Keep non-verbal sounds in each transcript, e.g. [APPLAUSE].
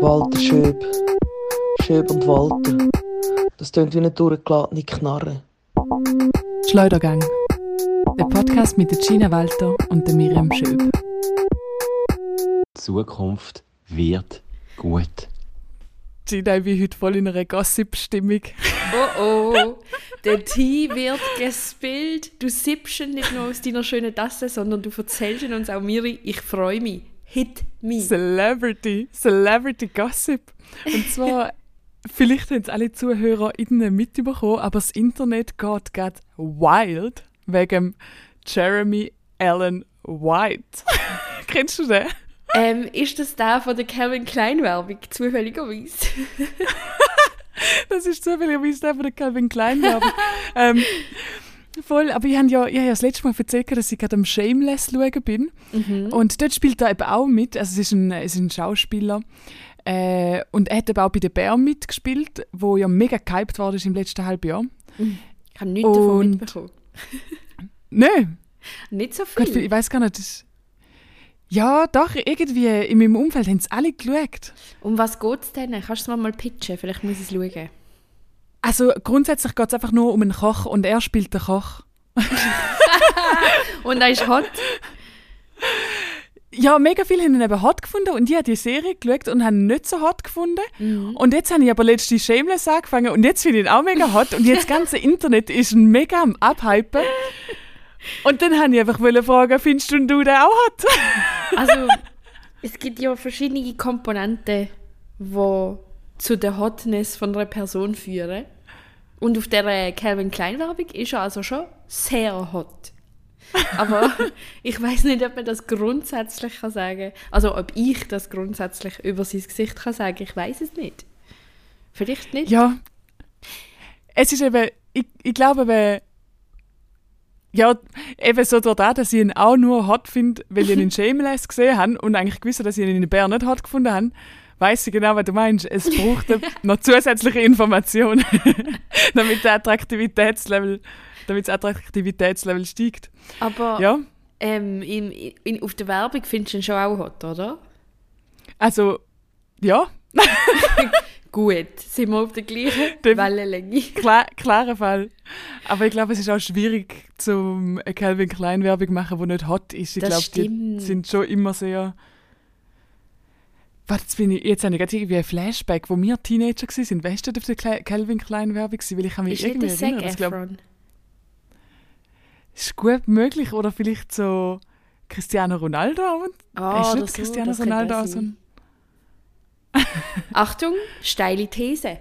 Walter Schöb. Schöb und Walter. Das tönt wie eine durchgeladene Knarre. Schleudergang. Der Podcast mit der Gina Walter und der Miriam Schöb. Die Zukunft wird gut. Gina, ich bin heute voll in einer Gossip-Stimmung. Oh oh, der Tee wird gespillt. Du sippst ihn nicht nur aus deiner schönen Tasse, sondern du erzählst ihn uns auch Miri. Ich freue mich. Hit me. Celebrity, Celebrity Gossip. Und zwar, [LAUGHS] vielleicht haben es alle ZuhörerInnen mitbekommen, aber das Internet geht gerade wild wegen Jeremy Allen White. [LAUGHS] Kennst du den? Ähm, ist das der von der Calvin Klein Werbung, zufälligerweise? [LAUGHS] Das ist zufälligerweise der von der Calvin Klein Werbung. ähm, voll, aber ich habe ja, ich hab ja das letzte Mal erzählt, dass ich gerade am Shameless schauen bin. Und dort spielt er eben auch mit. Also es ist ein, es ist ein Schauspieler. Äh, und er hat eben auch bei den Bär mitgespielt, wo ja mega gehypt war im letzten halben Jahr. Ich habe nichts davon Und- mitbekommen. [LAUGHS] Nein, Nicht so viel. ich weiß gar nicht. Das ja, doch, irgendwie in meinem Umfeld haben es alle geschaut. Um was geht es denn? Kannst du es mal pitchen? Vielleicht muss ich es schauen. Also grundsätzlich geht es einfach nur um einen Koch und er spielt den Koch. [LAUGHS] Und er ist hot. Ja, mega viele haben ihn eben hot gefunden und ich habe die Serie geschaut und habe ihn nicht so hot gefunden. Und jetzt habe ich aber letztens Shameless angefangen und jetzt finde ich ihn auch mega hot und jetzt das [LAUGHS] ganze Internet ist ein mega am Abhypen. Und dann habe ich einfach fragen, findest du den auch hot? [LAUGHS] Also, es gibt ja verschiedene Komponenten, die zu der Hotness von einer Person führen. Und auf der Calvin Klein Werbung ist er also schon sehr hot. Aber [LAUGHS] ich weiß nicht, ob man das grundsätzlich kann sagen. Also ob ich das grundsätzlich über sein Gesicht kann sagen. Ich weiß es nicht. Vielleicht nicht. Ja. Es ist eben, ich, ich glaube eben, ja, eben so das, dass ich ihn auch nur hot finde, weil ich ihn in [LAUGHS] Shameless gesehen habe und eigentlich gewusst habe, dass ich ihn in Bär nicht hot gefunden habe, weiß ich genau, was du meinst. Es braucht [LAUGHS] noch zusätzliche Informationen, [LAUGHS] damit der Attraktivitätslevel, damit das Attraktivitätslevel steigt. Aber Ja, ähm, in, in, auf der Werbung findest du ihn schon auch hot, oder? also, ja, [LAUGHS] Gut, sind wir auf der gleichen Dem- Wellenlänge. klar, klarer Fall. Aber ich glaube, es ist auch schwierig, zum eine Calvin Klein Werbung machen, die nicht hot ist. Ich glaube, die sind schon immer sehr. Warte, jetzt, bin ich, jetzt habe ich gerade irgendwie ein Flashback, wo wir Teenager waren. Weißt du, auf der Cal- Calvin Klein Werbung war? Weil ich kann mich Ist irgendwie. Das glaub, Efron? ist gut möglich. Oder vielleicht so Cristiano Ronaldo. Und, Ah, ist oder nicht so, Cristiano Ronaldo so ein [LAUGHS] Achtung, steile These.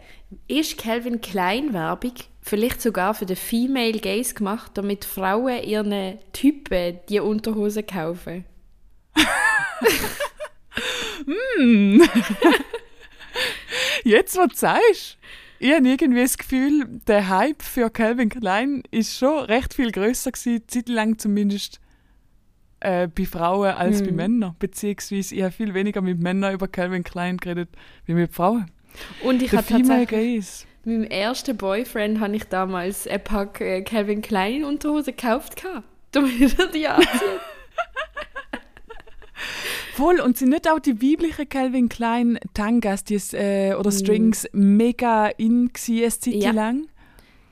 Ist Calvin Klein Werbung vielleicht sogar für den Female Gaze gemacht, damit Frauen ihren Typen die Unterhose kaufen? [LAUGHS] [LAUGHS] [LAUGHS] Jetzt, was du sagst, ich habe irgendwie das Gefühl, der Hype für Calvin Klein ist schon recht viel grösser gewesen, zeitlang zumindest äh, bei Frauen als bei Männern. Beziehungsweise ich habe viel weniger mit Männern über Calvin Klein geredet, wie mit Frauen. Und ich habe tatsächlich Gaze. mit meinem ersten Boyfriend habe ich damals ein Pack äh, Calvin Klein Unterhose gekauft damit er die anzieht. Voll, und sind nicht auch die weiblichen Calvin Klein Tangas die, äh, oder Strings mega in eine Zeit Ja. lang?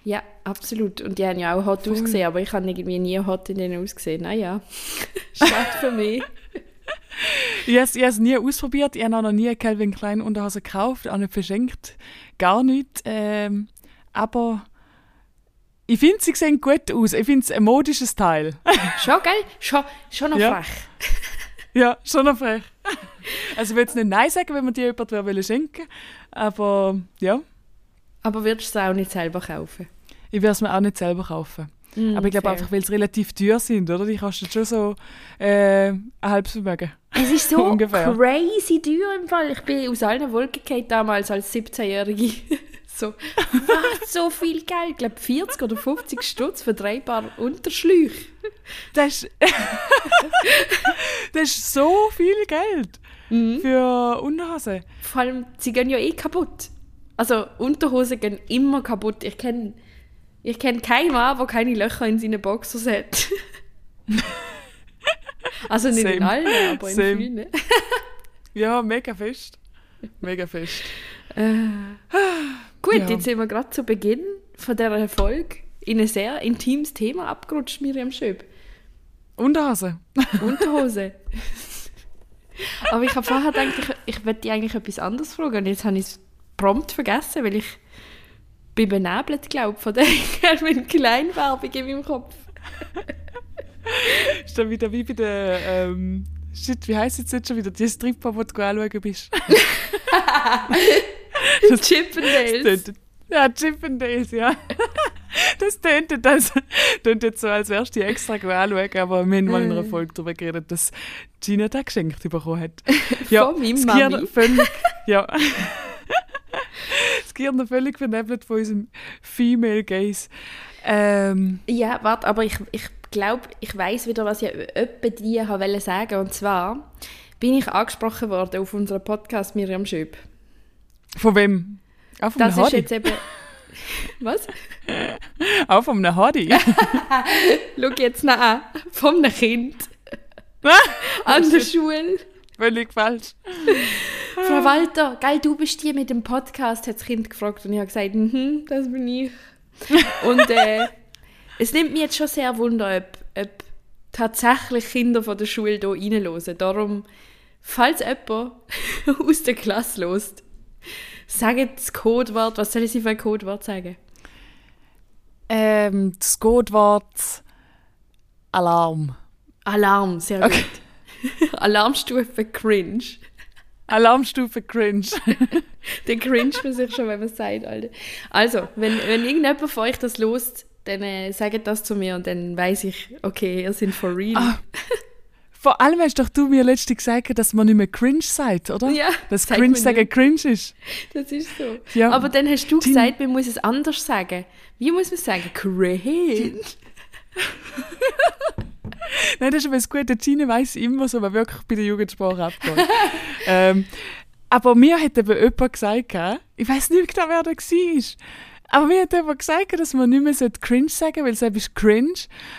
ja, absolut. Und die haben ja auch hot ausgesehen, aber ich habe irgendwie nie hot in denen ausgesehen. Naja, [LAUGHS] schade für mich. [LAUGHS] Ich habe es nie ausprobiert. Ich habe auch noch nie eine Calvin Klein Unterhose gekauft, auch nicht verschenkt. Gar nicht. Ähm, aber ich finde, sie sehen gut aus. Ich finde es ein modisches Teil. Schon, gell? Schon, schon noch Ja. frech. Ja, schon noch frech. [LAUGHS] Also ich will jetzt nicht Nein sagen, wenn man die jemand will schenken Aber ja, Aber würdest du es auch nicht selber kaufen? ich werde es mir auch nicht selber kaufen. aber ich glaube einfach, weil sie relativ teuer sind, oder? Die kosten schon so äh, ein halbes Vermögen. Es ist so [LAUGHS] Ungefähr. crazy teuer im Fall. Ich bin aus allen Wolken damals als 17-Jährige. So, was, so viel Geld? Ich glaube 40 oder 50 Stutz für drei Paar Unterschläuche. Das ist, [LAUGHS] das ist so viel Geld für Unterhose. Vor allem, sie gehen ja eh kaputt. Also Unterhosen gehen immer kaputt. Ich kenne ich kenn keinen Mann, der keine Löcher in seinen Boxers [LAUGHS] hat. also nicht in Same. allen, aber in Same. vielen. Ja, mega fest. Mega fest. [SIGHS] Gut, Ja. jetzt sind wir gerade zu Beginn von dieser Folge in ein sehr intimes Thema abgerutscht, Miriam Schöb. Unterhose. Unterhose. [LAUGHS] Aber ich habe vorher gedacht, ich, ich dich eigentlich etwas anderes fragen und jetzt habe ich es prompt vergessen, weil ich bin benebelt, glaube von der [LAUGHS] Calvin Klein Werbung in meinem Kopf. Ist dann wieder wie bei der, ähm, shit, wie heisst jetzt schon wieder, die Stripper, wo du anschauen bist. [LAUGHS] [LAUGHS] Chippendales. Tönt- Ja, Chippendales, ja. [LAUGHS] Das tönt, das tönt jetzt so, als wärst du die extra anschauen, aber wir haben mal in einer Folge darüber geredet, dass Gina das geschenkt bekommen hat. [LAUGHS] Von meinem das Mami. Völlig, ja. Das Gehirn völlig vernebelt von unserem Female Gaze. Ähm, Ja, warte, aber ich, ich glaube, ich weiß wieder, was ich öppe dir wollte sagen. Und zwar bin ich angesprochen worden auf unserem Podcast Miriam Schöb. Von wem? Auch von Das ist Hadi. jetzt eben... [LAUGHS] Was? Auch von einem Hadi. [LAUGHS] [LAUGHS] Schau jetzt nach an. Von einem Kind. An der Schule. Völlig falsch. Frau Walter, geil, du bist die mit dem Podcast, hat das Kind gefragt. Und ich habe gesagt, mhm, das bin ich. Und äh, es nimmt mich jetzt schon sehr wunder, ob, ob tatsächlich Kinder von der Schule hier reinhören. Darum, falls jemand aus der Klasse lost, sagt das Codewort. Was soll ich für ein Codewort sagen? Ähm, das Codewort Alarm. Alarm, sehr gut. [LAUGHS] Alarmstufe Cringe. Alarmstufe Cringe. [LAUGHS] Der cringe man sich schon, wenn man es sagt, Alter. Also, wenn, wenn irgendjemand von euch das lost, dann äh, sagt das zu mir und dann weiß ich, okay, ihr seid for real. Ah, [LAUGHS] Vor allem hast doch du mir letztens gesagt, dass man nicht mehr cringe sagt, oder? Ja, Dass sagt cringe sagen cringe ist. Das ist so. Ja. Aber dann hast du gesagt, man muss es anders sagen. Wie muss man sagen? Cringe. Nein, das ist aber das Gute. Gina weiss immer so, was wirklich bei der Jugendsprache abgeht. [LAUGHS] ähm, aber mir hat eben jemand gesagt, ich weiß nicht genau, wer da war, aber mir hat jemand gesagt, dass man nicht mehr cringe sagen sollte, weil es ist cringe,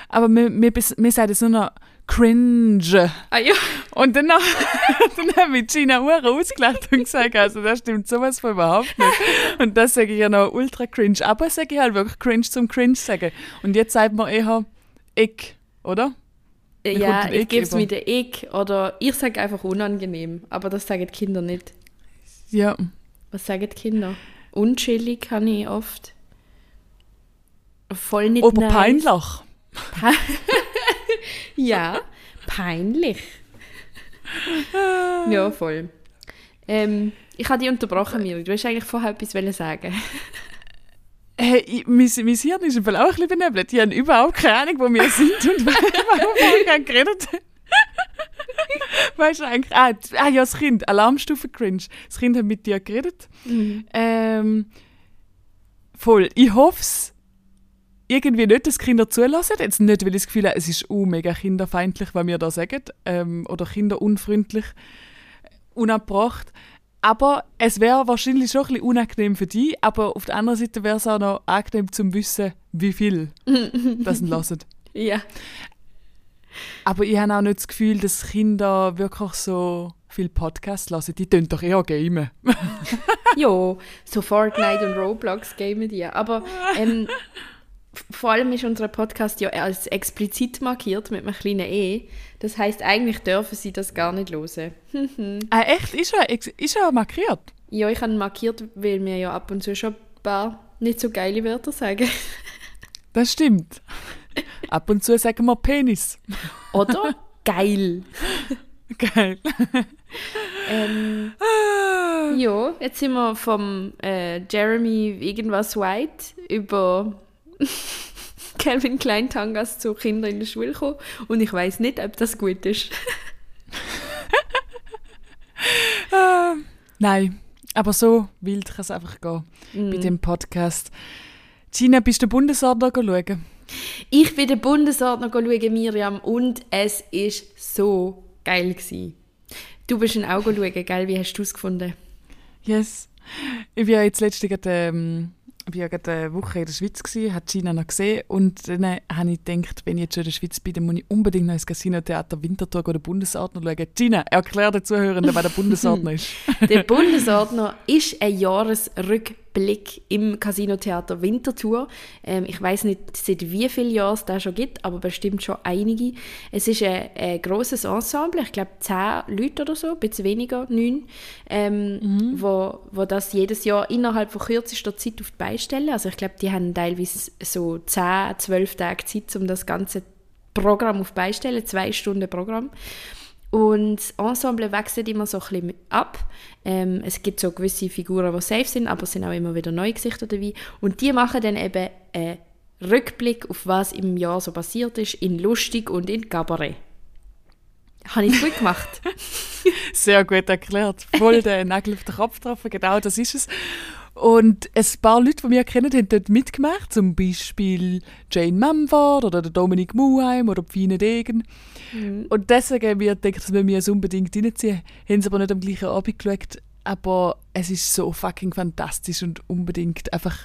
aber wir, wir, wir sagen es nur noch cringe. Ah ja. Und dann, [LAUGHS] dann haben wir Gina Uhr ausgelacht und gesagt, also das stimmt sowas von überhaupt nicht. Und das sage ich ja noch ultra cringe. Aber sage ich halt wirklich cringe zum cringe sagen. Und jetzt sagt man eher ich, oder? kommt Ja, ein ich gebe es mit der Ich oder ich sage einfach unangenehm. Aber das sagen die Kinder nicht. Ja. Was sagen die Kinder? Unchillig kann ich oft. Voll nicht Oder nice. peinlich. [LAUGHS] Ja, peinlich. ja, voll. Ähm, ich habe dich unterbrochen, Miri. Du hast eigentlich vorher etwas sagen. Hey, ich, mein, mein Hirn ist im Fall auch ein bisschen benebelt. Ich habe überhaupt keine Ahnung, wo wir sind und [LAUGHS] worüber wir geredet haben. Weißt du eigentlich? Ah, ah ja, das Kind. Alarmstufe Cringe. Das Kind hat mit dir geredet. Ähm, voll. Ich hoffe es irgendwie nicht, dass Kinder zulassen. Jetzt nicht, weil ich das Gefühl habe, es ist uh, mega kinderfeindlich, was wir da sagen. Ähm, oder kinderunfreundlich, unabbracht. Aber es wäre wahrscheinlich schon ein bisschen unangenehm für die. Aber auf der anderen Seite wäre es auch noch angenehm zum Wissen, wie viel [LAUGHS] das hören. Ja. Aber ich habe auch nicht das Gefühl, dass Kinder wirklich so viel Podcasts hören. Die tun doch eher gamen. [LAUGHS] Jo, so Fortnite und Roblox gamen die. Aber ähm, vor allem ist unser Podcast ja als explizit markiert mit einem kleinen E. Das heißt, eigentlich dürfen sie das gar nicht hören. [LAUGHS] Ah, echt? Ist er, ist er markiert? Ja, ich habe ihn markiert, weil wir ja ab und zu schon ein paar nicht so geile Wörter sagen. Das stimmt. Ab und zu sagen wir Penis. Oder? Geil. [LAUGHS] Geil. Ähm, ja, jetzt sind wir vom äh, Jeremy irgendwas White über [LAUGHS] Calvin Klein Tangas zu Kindern in der Schule gekommen und ich weiß nicht, ob das gut ist. [LAUGHS] Ah, nein, aber so wild kann es einfach gehen Mm. bei dem Podcast. Gina, bist du Bundesordner schauen? Ich bin den Bundesordner schauen, Miriam, und es ist so geil gewesen. Du bist ein Auge schauen, gell? Wie hast du es gefunden? Yes. Ich bin ja jetzt letztens gerade, ähm, ich war gerade eine Woche in der Schweiz, gewesen, hat China noch gesehen und dann habe ich gedacht, wenn ich jetzt schon in der Schweiz bin, dann muss ich unbedingt noch ins Casino-Theater Winterthur oder Bundesordner schauen. Gina, erklär den Zuhörenden, wer der Bundesordner [LAUGHS] ist. Der Bundesordner ist ein Jahresrückblick im Casino-Theater Winterthur. Ähm, ich weiß nicht, seit wie vielen Jahren es das schon gibt, aber bestimmt schon einige. Es ist ein, ein grosses Ensemble, ich glaube zehn Leute oder so, ein bisschen weniger, neun, ähm, wo, wo das jedes Jahr innerhalb von kürzester Zeit auf die Beine stellen. Also ich glaube, die haben teilweise so zehn, zwölf Tage Zeit, um das ganze Programm auf die Beine zu stellen, zwei Stunden Programm. Und das Ensemble wechselt immer so ein bisschen ab. Ähm, es gibt so gewisse Figuren, die safe sind, aber es sind auch immer wieder neue Gesichter dabei. Und die machen dann eben einen Rückblick auf was im Jahr so passiert ist, in lustig und in Cabaret. Habe ich gut gemacht. [LAUGHS] Sehr gut erklärt. Voll den Nagel auf den Kopf getroffen, genau das ist es. Und ein paar Leute, die wir kennen, haben dort mitgemacht. Zum Beispiel Jane Mumford oder der Dominik Muheim oder Fine Degen. Und deswegen haben wir gedacht, dass wir es unbedingt reinziehen. Haben es aber nicht am gleichen Abend geschaut. Aber es ist so fucking fantastisch und unbedingt einfach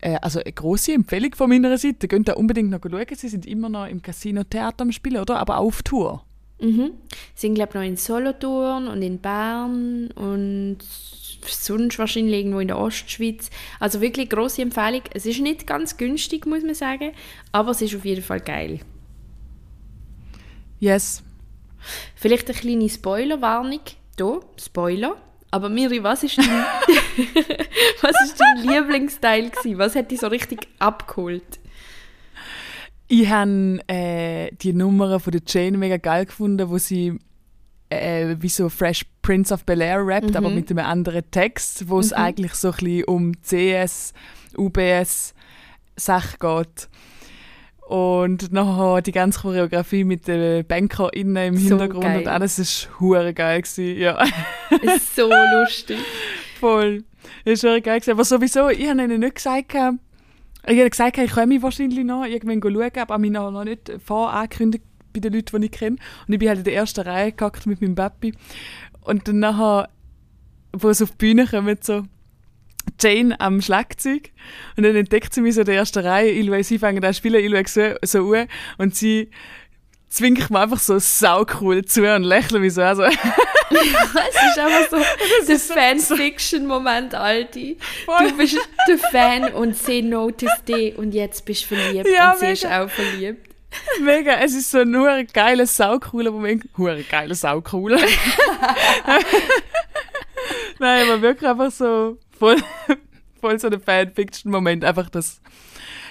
äh, also eine grosse Empfehlung von meiner Seite. Könnt ihr unbedingt noch schauen. Sie sind immer noch im Casino Theater am Spielen, oder? Aber auch auf Tour. Mhm. Sie sind, glaube ich, noch in Solothurn und in Bern und sonst wahrscheinlich irgendwo in der Ostschweiz. Also wirklich grosse Empfehlung. Es ist nicht ganz günstig, muss man sagen, aber es ist auf jeden Fall geil. Yes. Vielleicht eine kleine Spoilerwarnung. Hier, Spoiler. Aber Miri, was ist dein, [LAUGHS] was ist dein Lieblingsteil gewesen? Was hat dich so richtig abgeholt? Ich habe äh, die Nummer von der Jane mega geil gefunden, wo sie äh, wie so Fresh Prince of Bel-Air rappt, aber mit einem anderen Text, wo es eigentlich so ein bisschen um CS, UBS Sache geht. Und nachher die ganze Choreografie mit den BankerInnen im So Hintergrund geil. und alles ist hure geil gewesen. Ja, Ist so lustig. [LAUGHS] voll. Ist hure geil gewesen. Aber sowieso, ich habe ihnen nicht gesagt, gehabt- ich habe gesagt, ich komme wahrscheinlich noch irgendwann schauen, aber mich noch noch nicht vorangekündigt bei den Leuten, die ich kenne. Und ich bin halt in der ersten Reihe gehackt mit meinem Papi. Und dann nachher, wo es auf die Bühne kommt, so Jane am Schlagzeug. Und dann entdeckt sie mich so in der ersten Reihe. Ich schaue, sie fangen an zu spielen, ich schaue so, so an und sie zwingt mir einfach so saucool zu und lächle mich so an. So. [LAUGHS] Es ist einfach so [LAUGHS] der Fanfiction-Moment, Alti. Voll. Du bist der Fan und sie noticed dich und jetzt bist du verliebt Ja, und sie ist mega. auch verliebt. Mega, es ist so ein hure geiler, saucooler Moment. Hure geiler, saucooler. [LAUGHS] Nein, aber wirklich einfach so voll, [LAUGHS] voll so ein Fanfiction-Moment. Einfach das,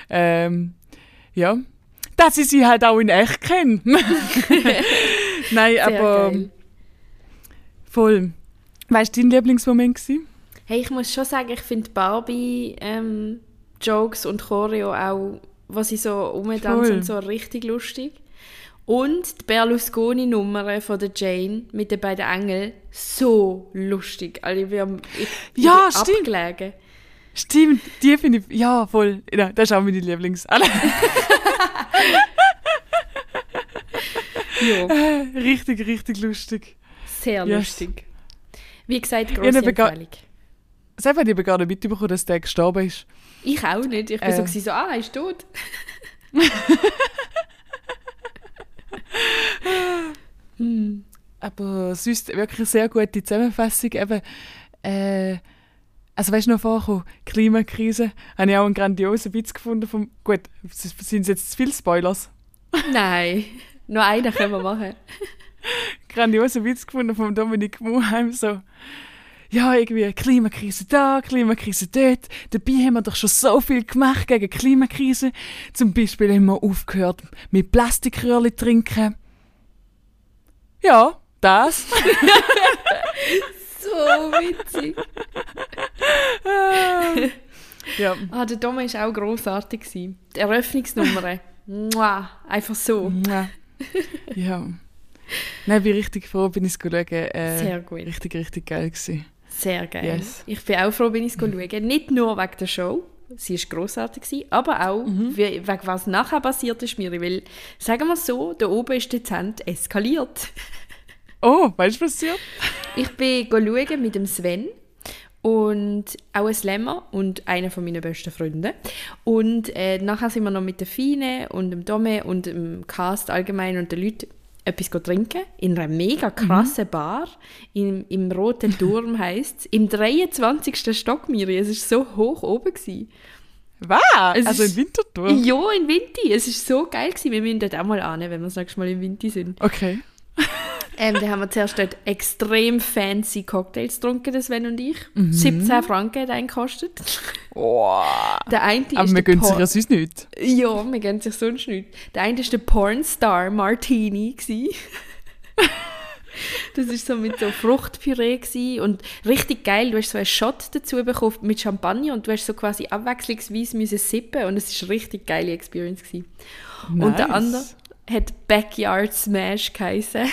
ähm, ja, dass ich sie halt auch in echt kenne. [LAUGHS] [LAUGHS] Nein, Sehr aber geil. voll. Weißt du, dein Lieblingsmoment gewesen? Hey, ich muss schon sagen, ich finde Barbie ähm, Jokes und Choreo auch, was sie so umtanzen, so richtig lustig. Und die Berlusconi-Nummer von der Jane mit den beiden Engeln, so lustig. Also ich bin, ich, ich Ja, bin stimmt. abgelegen. Stimmt, die finde ich, ja, voll. Ja, das ist auch meine Lieblings. [LAUGHS] Ja, richtig, richtig lustig. sehr Yes. lustig. Wie gesagt, grosse ga- Empfehlung. Selber habe ich gar nicht mitbekommen, dass der gestorben ist. Ich auch nicht. Ich bin Äh. so, so, ah, er ist tot. [LAUGHS] [LAUGHS] Aber sonst wirklich sehr gute Zusammenfassung. Eben, äh, also weißt du noch vorher, Klimakrise, habe ich auch einen grandiosen Witz gefunden. Vom, gut, sind es jetzt zu viele Spoilers? [LAUGHS] Nein, nur einen können wir machen. [LAUGHS] grandiosen Witz gefunden von Dominik Muheim, so, ja, irgendwie Klimakrise da, Klimakrise dort. Dabei haben wir doch schon so viel gemacht gegen Klimakrise. Zum Beispiel haben wir aufgehört mit Plastikröhrchen trinken. Ja, das. [LAUGHS] So witzig. [LAUGHS] ja, Ah, der Dom war auch grossartig. gewesen. Die Eröffnungsnummer. Mua, einfach so. ja. ja. Nein, ich bin richtig froh, bin ich es schauen. Äh, Sehr gut. Richtig, richtig geil gewesen. Sehr geil. Yes. Ich bin auch froh, bin ich es schauen. Nicht nur wegen der Show, sie war grossartig, gewesen, aber auch Mhm. wie- wegen was nachher passiert ist mir. Weil, sagen wir so, da oben ist dezent eskaliert. [LAUGHS] Oh, weißt du, was passiert? [LAUGHS] Ich bin schauen mit dem Sven und auch ein Slammer und einer von meinen besten Freunde. Und äh, nachher sind wir noch mit der Fine und dem Dome und dem Cast allgemein und den Leuten etwas trinken in einer mega krassen Bar im, im Roten [LAUGHS] Turm heisst es. Im 23. Stock, Miri. Es war so hoch oben. Gewesen. Was? Es Also in Winterthur? Ja, in Winti. Es war so geil. Gewesen. Wir müssen dort auch mal an, wenn wir das nächste Mal in Winti sind. Okay. Ähm, da haben wir zuerst dort extrem fancy Cocktails getrunken, das Sven und ich. Mhm. 17 Franken hat einen gekostet. Oh. Der eine Aber ist wir der gönnen sich ja sonst nicht. Ja, wir gönnen sich sonst nicht. Der eine war der Pornstar Martini. Das war so mit so Fruchtpüree gsi und richtig geil. Du hast so einen Shot dazu bekommen mit Champagner und du hast so quasi abwechslungsweise müssen sippen und es war eine richtig geile Experience. Gsi. Und der Nice. andere hat Backyard Smash geheißen.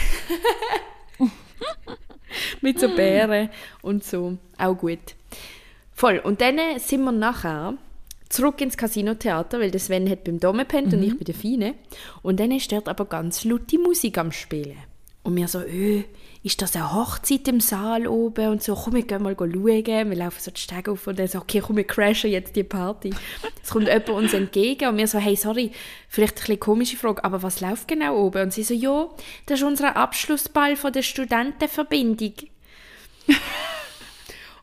[LAUGHS] Mit so Beeren und so. Auch gut. Voll. Und dann sind wir nachher zurück ins Casino-Theater, weil der Sven hat beim Dome pennt und ich bei der Fine. Und dann ist dort aber ganz laute Musik am Spielen. Und wir so, öh, ist das eine Hochzeit im Saal oben? Und so, komm, wir gehen mal schauen. Wir laufen so die Stege auf und dann so, okay, komm, wir crashen jetzt die Party. Es kommt jemand uns entgegen und wir so, hey, sorry, vielleicht ein bisschen komische Frage, aber was läuft genau oben? Und sie so, ja, das ist unser Abschlussball von der Studentenverbindung. [LAUGHS]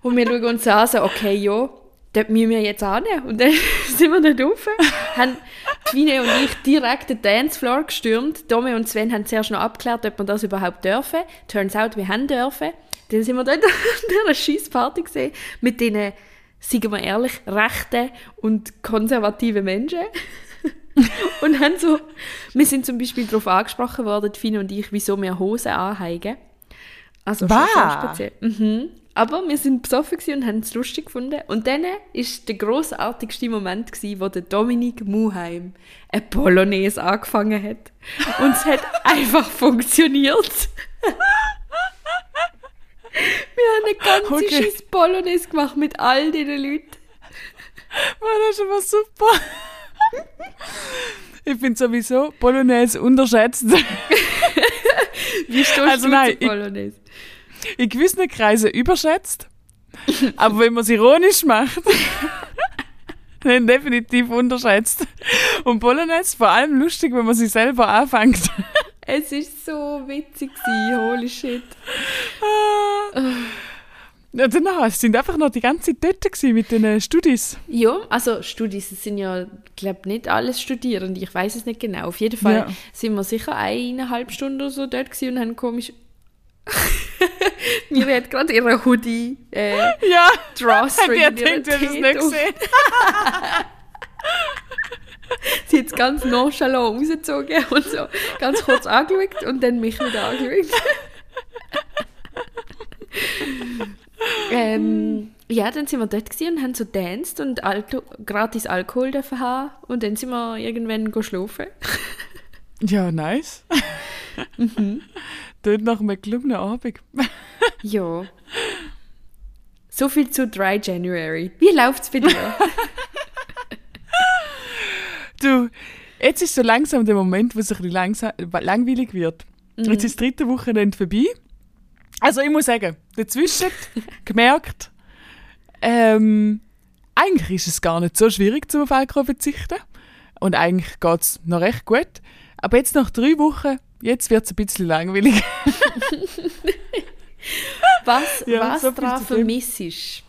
Und wir schauen uns an, so, okay, ja, dort müssen wir jetzt an. Und dann [LAUGHS] sind wir dort rauf, haben Twine und ich direkt den Dancefloor gestürmt. Dome und Sven haben zuerst noch abgeklärt, ob wir das überhaupt dürfen. Turns out, wir haben dürfen. Dann sind wir dort [LAUGHS] an dieser scheiß Party gesehen mit diesen, sagen wir ehrlich, rechten und konservativen Menschen. [LAUGHS] und haben so, wir sind zum Beispiel darauf angesprochen worden, Fine und ich, wieso wir Hosen anheigen. Also schon, schon speziell. Mhm. Aber wir sind besoffen und haben es lustig gefunden. Und dann ist der grossartigste Moment gewesen, wo der Dominik Muheim eine Polonaise angefangen hat. Und es hat [LAUGHS] einfach funktioniert. wir haben eine ganze Okay. scheiß Polonaise gemacht mit all diesen Leuten. Mann, das ist aber super. Ich finde sowieso Bolognese unterschätzt. [LAUGHS] Wie stehst Also du nein, ich- Polonaise? In gewissen Kreisen überschätzt. Aber wenn man es ironisch macht, [LAUGHS] dann definitiv unterschätzt. Und Bolognese vor allem lustig, wenn man sie selber anfängt. [LAUGHS] Es ist so witzig gewesen, holy shit. Ja, danach sind einfach noch die ganze Zeit dort mit den Studis. Ja, also Studis es sind ja, glaube nicht alles Studierende, ich weiß es nicht genau. Auf jeden Fall Ja. sind wir sicher eineinhalb Stunden oder so dort und haben komisch... [LAUGHS] Mir hat gerade ihre Hoodie äh, [LAUGHS] Ja, Drawstring hat es Tät nicht gesehen. [LAUGHS] Sie hat es ganz nonchalant rausgezogen und so ganz kurz angeschaut und dann mich wieder angeschaut. ähm, ja, dann sind wir dort und haben so danced und Alko gratis Alkohol dürfen haben und dann sind wir irgendwann go schlafen. Ja, nice. Dort nach einem gelungenen Abend. [LAUGHS] Ja. So viel zu Dry January. Wie läuft's bei dir? [LAUGHS] Du, jetzt ist so langsam der Moment, wo es ein bisschen langsam, langweilig wird. Mhm. Jetzt ist das dritte Wochenende vorbei. Also ich muss sagen, dazwischen [LAUGHS] gemerkt, ähm, eigentlich ist es gar nicht so schwierig, zum auf Alkohol zu verzichten. Und eigentlich geht es noch recht gut. Aber jetzt nach drei Wochen, jetzt wird es ein bisschen langweilig. [LAUGHS] Was, [LAUGHS] Ja, was so daran vermisst ist?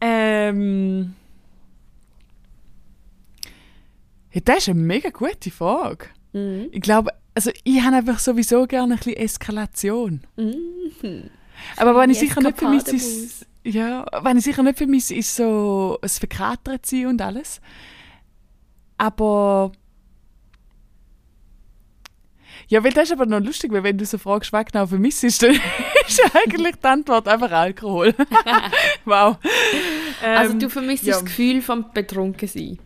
ähm, ja, das ist eine mega gute Frage. Mhm. Ich glaube, also ich habe einfach sowieso gerne ein bisschen Eskalation. Mhm. Aber wenn ich sicher nicht vermisse, ist, ja, wenn ich sicher nicht vermisse, ist so das Verkatert sein und alles. Aber ja, weil das ist aber noch lustig, weil wenn du so fragst, was genau vermisst, ist, dann [LAUGHS] ist eigentlich die Antwort einfach Alkohol. [LAUGHS] wow. Also Ähm, du vermisst ja. das Gefühl vom Betrunkensein.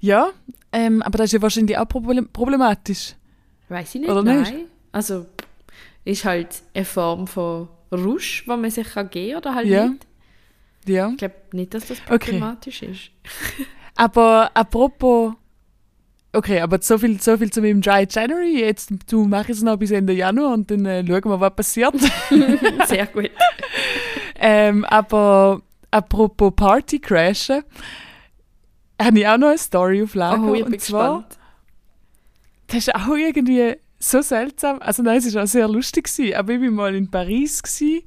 Ja, ähm, aber das ist ja wahrscheinlich auch problem problematisch. Weiß ich nicht, Oder nein. nicht? Also ist halt eine Form von Rausch, wo man sich kann geben oder halt Ja. nicht. Ja. Ich glaube nicht, dass das Okay. problematisch ist. [LAUGHS] Aber apropos. Okay, aber so viel, so viel zu meinem Dry January. Jetzt du mach es noch bis Ende Januar und dann äh, schauen wir, was passiert. [LAUGHS] Sehr gut. [LAUGHS] Ähm, aber apropos Party crashen, habe ich auch noch eine Story auf Lager. Oh, ich bin zwar, gespannt. das ist auch irgendwie so seltsam. Also nein, es war auch sehr lustig. Gewesen. Aber ich war mal in Paris gewesen,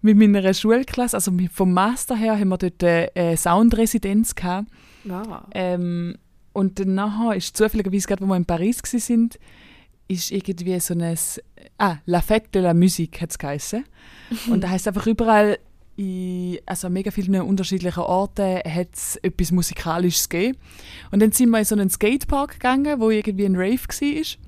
mit meiner Schulklasse. Also vom Master her haben wir dort eine äh, Soundresidenz gehabt. Ah. Ähm, und dann ist zufälligerweise, gerade wo wir in Paris sind, ist irgendwie so ein ah, La Fête de la Musique hat es geheißen. Und da heißt einfach überall in also mega vielen unterschiedlichen Orten hat es etwas Musikalisches gegeben. Und dann sind wir in so einen Skatepark gegangen, wo irgendwie ein Rave war.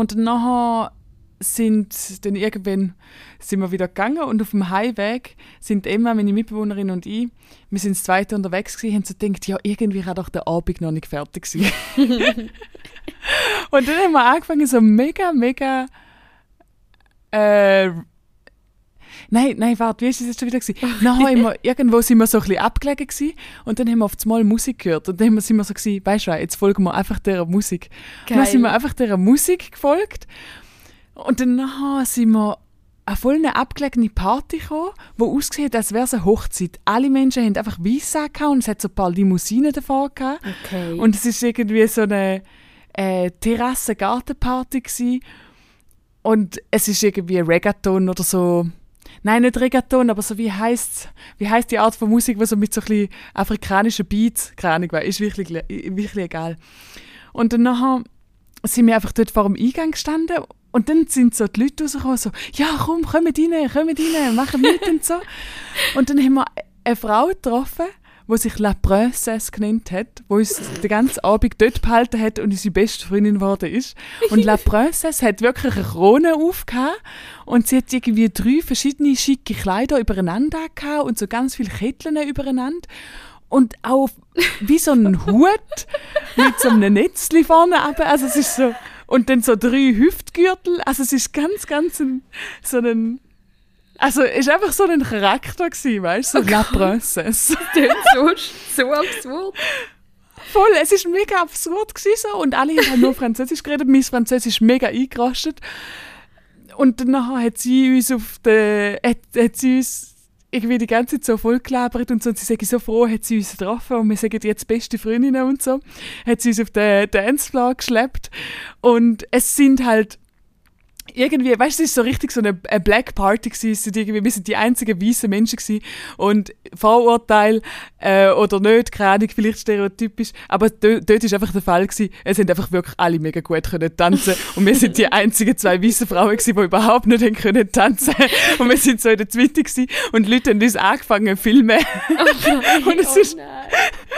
Und dann nachher sind dann irgendwann sind wir wieder gegangen und auf dem Heimweg sind Emma, meine Mitbewohnerin und ich, wir sind das zweite unterwegs gewesen, haben so gedacht, ja, irgendwie kann doch der Abend noch nicht fertig sein. [LAUGHS] und dann haben wir angefangen, so mega, mega äh, Nein, nein, warte, wie ist es jetzt schon wieder gewesen? Nachher haben wir, irgendwo sind wir so ein bisschen abgelegen gewesen, und dann haben wir auf einmal Musik gehört und dann haben wir- sind wir so gewesen, weißt du jetzt folgen wir einfach dieser Musik. Und dann sind wir einfach dieser Musik gefolgt und dann sind wir an voll eine abgelegene Party gekommen, wo ausgesehen hat, als wäre es eine Hochzeit. Alle Menschen haben einfach weiss und es hat so ein paar Limousinen davor gehabt. Okay. Und es ist irgendwie so eine äh, Terrasse-Gartenparty und es ist irgendwie Reggaeton oder so. Nein, nicht Reggaeton, aber so wie heißt wie heißt die Art von Musik, was so mit so ein bisschen afrikanischen Beats, keine Ahnung, ist wirklich, wirklich egal. Und dann nachher sind wir einfach dort vor dem Eingang gestanden und dann sind so die Leute rausgekommen, so, ja komm, kommt rein, kommt rein, machen mit und so. Und dann haben wir eine Frau getroffen, die sich La Princesse genannt hat, die uns den ganzen Abend dort behalten hat und unsere beste Freundin geworden ist. Und La Princesse hat wirklich eine Krone aufgehabt und sie hat irgendwie drei verschiedene schicke Kleider übereinander gehabt und so ganz viele Ketteln übereinander. Und auch wie so ein Hut mit so einem Netzli vorne. Also es ist so, und dann so drei Hüftgürtel. Also es ist ganz, ganz ein, so ein, also es ist einfach so ein Charakter gewesen, weißt du, so La Princesse. [LAUGHS] so, so absurd. Voll, es ist mega absurd gewesen so. und alle haben halt nur Französisch geredet. Mein Französisch ist mega eingerostet. Und dann hat sie uns auf der, hat, hat sie uns irgendwie die ganze Zeit so voll gelabert und so. Und sie sagt so froh, hat sie uns getroffen und wir sagen jetzt beste Freundinnen und so. Hat sie uns auf den Dancefloor geschleppt und es sind halt irgendwie, weißt du, es ist so richtig so eine, eine Black Party gewesen. Irgendwie, wir sind die einzigen weißen Menschen gewesen. Und Vorurteil, äh, oder nicht, keine Ahnung, vielleicht stereotypisch. Aber do, dort ist einfach der Fall gewesen. Es sind einfach wirklich alle mega gut können tanzen. Und wir sind die [LAUGHS] einzigen zwei weißen Frauen gewesen, die überhaupt nicht haben können tanzen. Und wir sind so in der Mitte gewesen. Und die Leute haben uns angefangen zu filmen. [LAUGHS] Und es ist- Oh nein.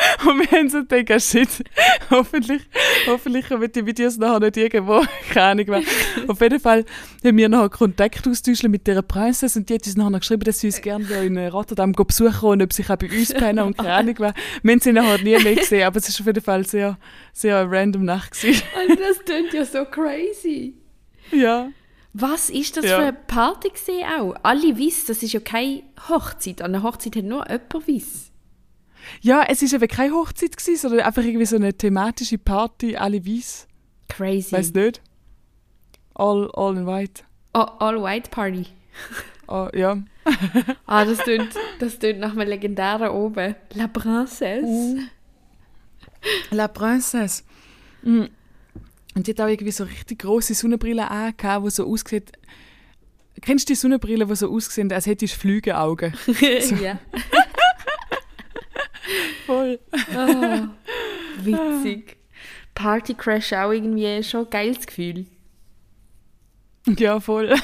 [LAUGHS] Und wir haben so gedacht, shit, [LAUGHS] hoffentlich, hoffentlich kommen die Videos nachher nicht irgendwo, [LAUGHS] keine Ahnung mehr. Auf jeden Fall haben wir nachher Kontakt austauschen mit dieser Prinzessin und die hat uns nachher geschrieben, dass sie uns gerne in Rotterdam besuchen und ob sie auch bei uns pennen und keine Ahnung mehr. Wir haben sie nachher nie mehr gesehen, aber es war auf jeden Fall sehr, sehr eine random Nacht gewesen. Also das klingt ja so crazy. ja. Was ist das Ja. für eine Party gesehen auch? Alle wissen, das ist ja keine Hochzeit. An einer Hochzeit hat nur jemand wiss. Ja, es war eben keine Hochzeit, gewesen, sondern einfach irgendwie so eine thematische Party, alle weiß. Crazy. Weiß nicht. All, all in white. Oh, all White Party. Oh, [LAUGHS] ja. [LAUGHS] Ah, das klingt, das klingt nach einem legendären oben. La Princesse. La Princesse. Mm. Und die hat auch irgendwie so richtig grosse Sonnenbrillen angehabt, die so aussieht. Kennst du die Sonnenbrillen, die so aussehen, als hättest du Flügeaugen? [LAUGHS] ja. Voll. Ah, witzig. Party Crash auch irgendwie schon ein geiles Gefühl. Ja, voll.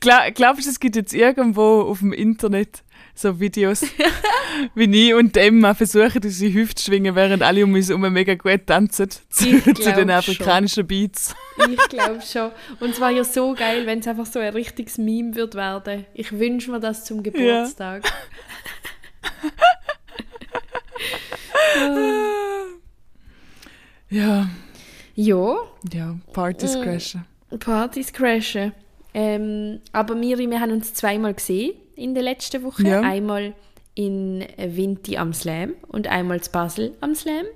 Gla glaubst du, es gibt jetzt irgendwo auf dem Internet so Videos, [LAUGHS] wie ich und Emma versuchen, unsere Hüfte zu schwingen, während alle um uns herum mega gut tanzen zu, zu glaub den schon. afrikanischen Beats. Ich glaube schon. Und es war ja so geil, wenn es einfach so ein richtiges Meme wird werden. Ich wünsche mir das zum Geburtstag. Ja, [LAUGHS] Ja, ja, Partys Mm. crashen. Partys crashen. Ähm, aber Miri, wir haben uns zweimal gesehen in der letzten Woche. Ja. Einmal in Vinti am Slam und einmal zu Basel am Slam.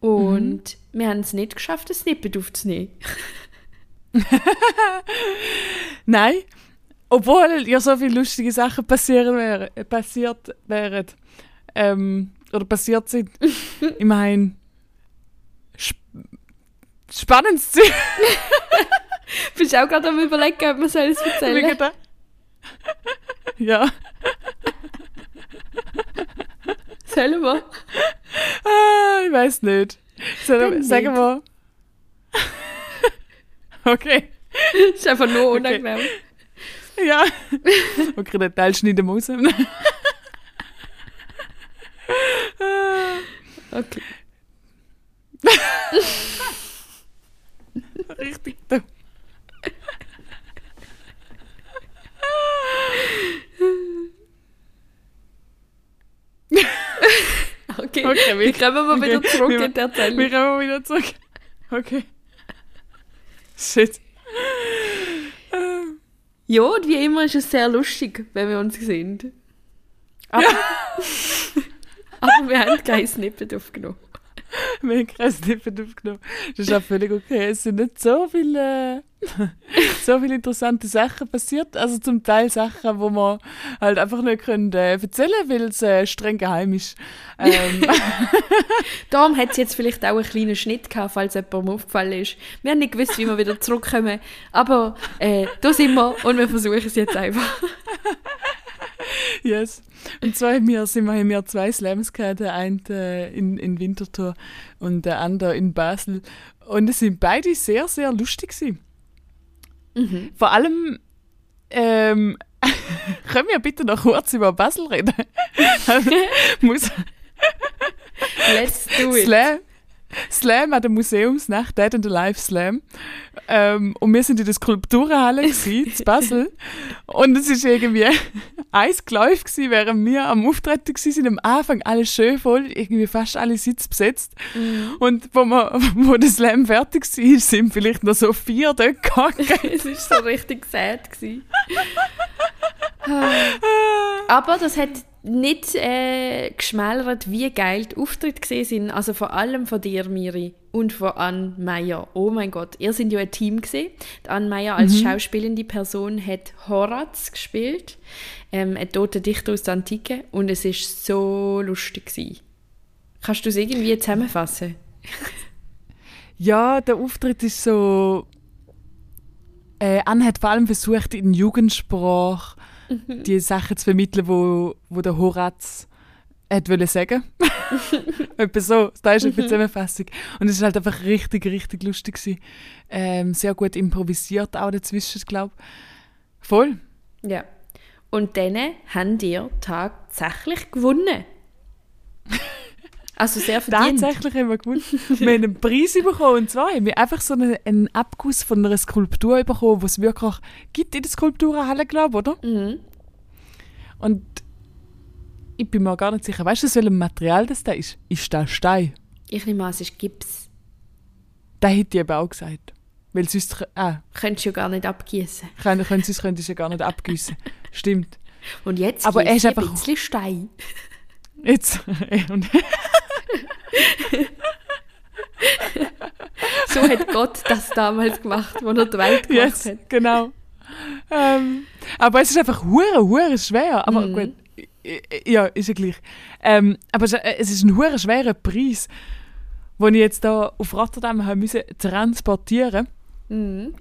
Und wir haben es nicht geschafft, ein Snippet aufzunehmen. [LAUGHS] Nein. Obwohl ja so viele lustige Sachen passieren wären, äh, passiert wären. Ähm, oder passiert sind. [LAUGHS] ich meine, sp spannendes Ziel. [LAUGHS] Bist du auch gerade am überlegen, ob man soll es erzählen der- ja. Sollen wir? Ah, ich weiß nicht. Soll, Dann sagen wir. [LAUGHS] okay. Ist einfach nur unangenehm. Ja. [LAUGHS] Okay, den Teil schneiden wir raus. [LAUGHS] Okay. [LAUGHS] Richtig dumm. Okay, Okay, wie kommen wir wieder okay. zurück Wir- in die Erzählung? Wir kommen wieder zurück. Okay. Shit. Ja, und wie immer ist es sehr lustig, wenn wir uns sehen. Aber, [LAUGHS] aber wir haben kein Snippet aufgenommen. Wir haben kein Snippet aufgenommen. Das ist auch völlig okay. Es sind nicht so viele, [LAUGHS] so viele interessante Sachen passiert. Also zum Teil Sachen, wo man halt einfach nicht können, äh, erzählen weil es äh, streng geheim ist. Ähm, [LAUGHS] Darum hat es jetzt vielleicht auch einen kleinen Schnitt gehabt, falls jemandem aufgefallen ist. Wir haben nicht gewusst, wie wir wieder zurückkommen. Aber äh, da sind wir und wir versuchen es jetzt einfach. [LAUGHS] [LAUGHS] yes. Und zwar haben wir, sind wir, haben wir zwei Slams gehabt, der eine äh, in, in Winterthur und der andere in Basel. Und es sind beide sehr, sehr lustig gewesen. Mhm. Vor allem, ähm, [LAUGHS] können wir bitte noch kurz über Basel reden? [LAUGHS] Muss, Let's do it. Slam, Slam an der Museumsnacht, Dead and Alive Slam. Ähm, und wir sind in der Skulpturenhalle gsi, in Basel. Und es ist irgendwie [LAUGHS] eisgeläuft gsi, während wir am Auftreten gsi sind. Am Anfang alles schön voll, irgendwie fast alle Sitze besetzt. Und wo, wir, [LAUGHS] wo der Slam fertig war, sind vielleicht noch so vier dort [LAUGHS] gegangen. es war so richtig sad. Gewesen. Aber das hat nicht äh, geschmälert, wie geil die Auftritte gesehen sind. Also vor allem von dir, Miri, und von Anne Meyer. Oh mein Gott, ihr seid ja ein Team gesehen. Anne Meyer als schauspielende Person hat Horaz gespielt, ähm, ein toter Dichter aus der Antike, und es ist so lustig gewesen. Kannst du es irgendwie zusammenfassen? Ja, der Auftritt ist so. Äh, Anne hat vor allem versucht, in Jugendsprache die Sachen zu vermitteln, wo, wo der Horaz hat wollte sagen. [LAUGHS] Etwa so, da ist eine Zusammenfassung. Und es ist halt einfach richtig, richtig lustig gewesen. Ähm, sehr gut improvisiert auch dazwischen, glaube ich. Voll. Ja. Und dann haben ihr tatsächlich gewonnen. [LAUGHS] Also sehr verdient. Tatsächlich haben wir gewonnen. wir haben einen Preis bekommen. Und zwar haben wir einfach so einen, einen Abguss von einer Skulptur bekommen, die es wirklich gibt in der Skulpturenhalle, glaube ich, oder? Mhm. Und ich bin mir gar nicht sicher. Weißt du, aus welchem Material das da ist? Ist das Stein? Ich nehme an, es ist Gips. Das hätte ich eben auch gesagt. Weil sonst ah, Könntest du ja gar nicht abgießen. können, sonst könnte ich es ja gar nicht abgießen. [LAUGHS] Stimmt. Und jetzt Aber er ist ich ein einfach- bisschen Stein. Jetzt. [LAUGHS] und So hat Gott das damals gemacht, als er die Welt gemacht Yes, hat. genau. Ähm, aber es ist einfach hure, hure schwer. Aber Mhm. gut, ja, ist ja gleich. Ähm, aber es ist- es ist ein hure schwerer Preis, den ich jetzt da auf Rotterdam haben müssen transportieren. Mhm.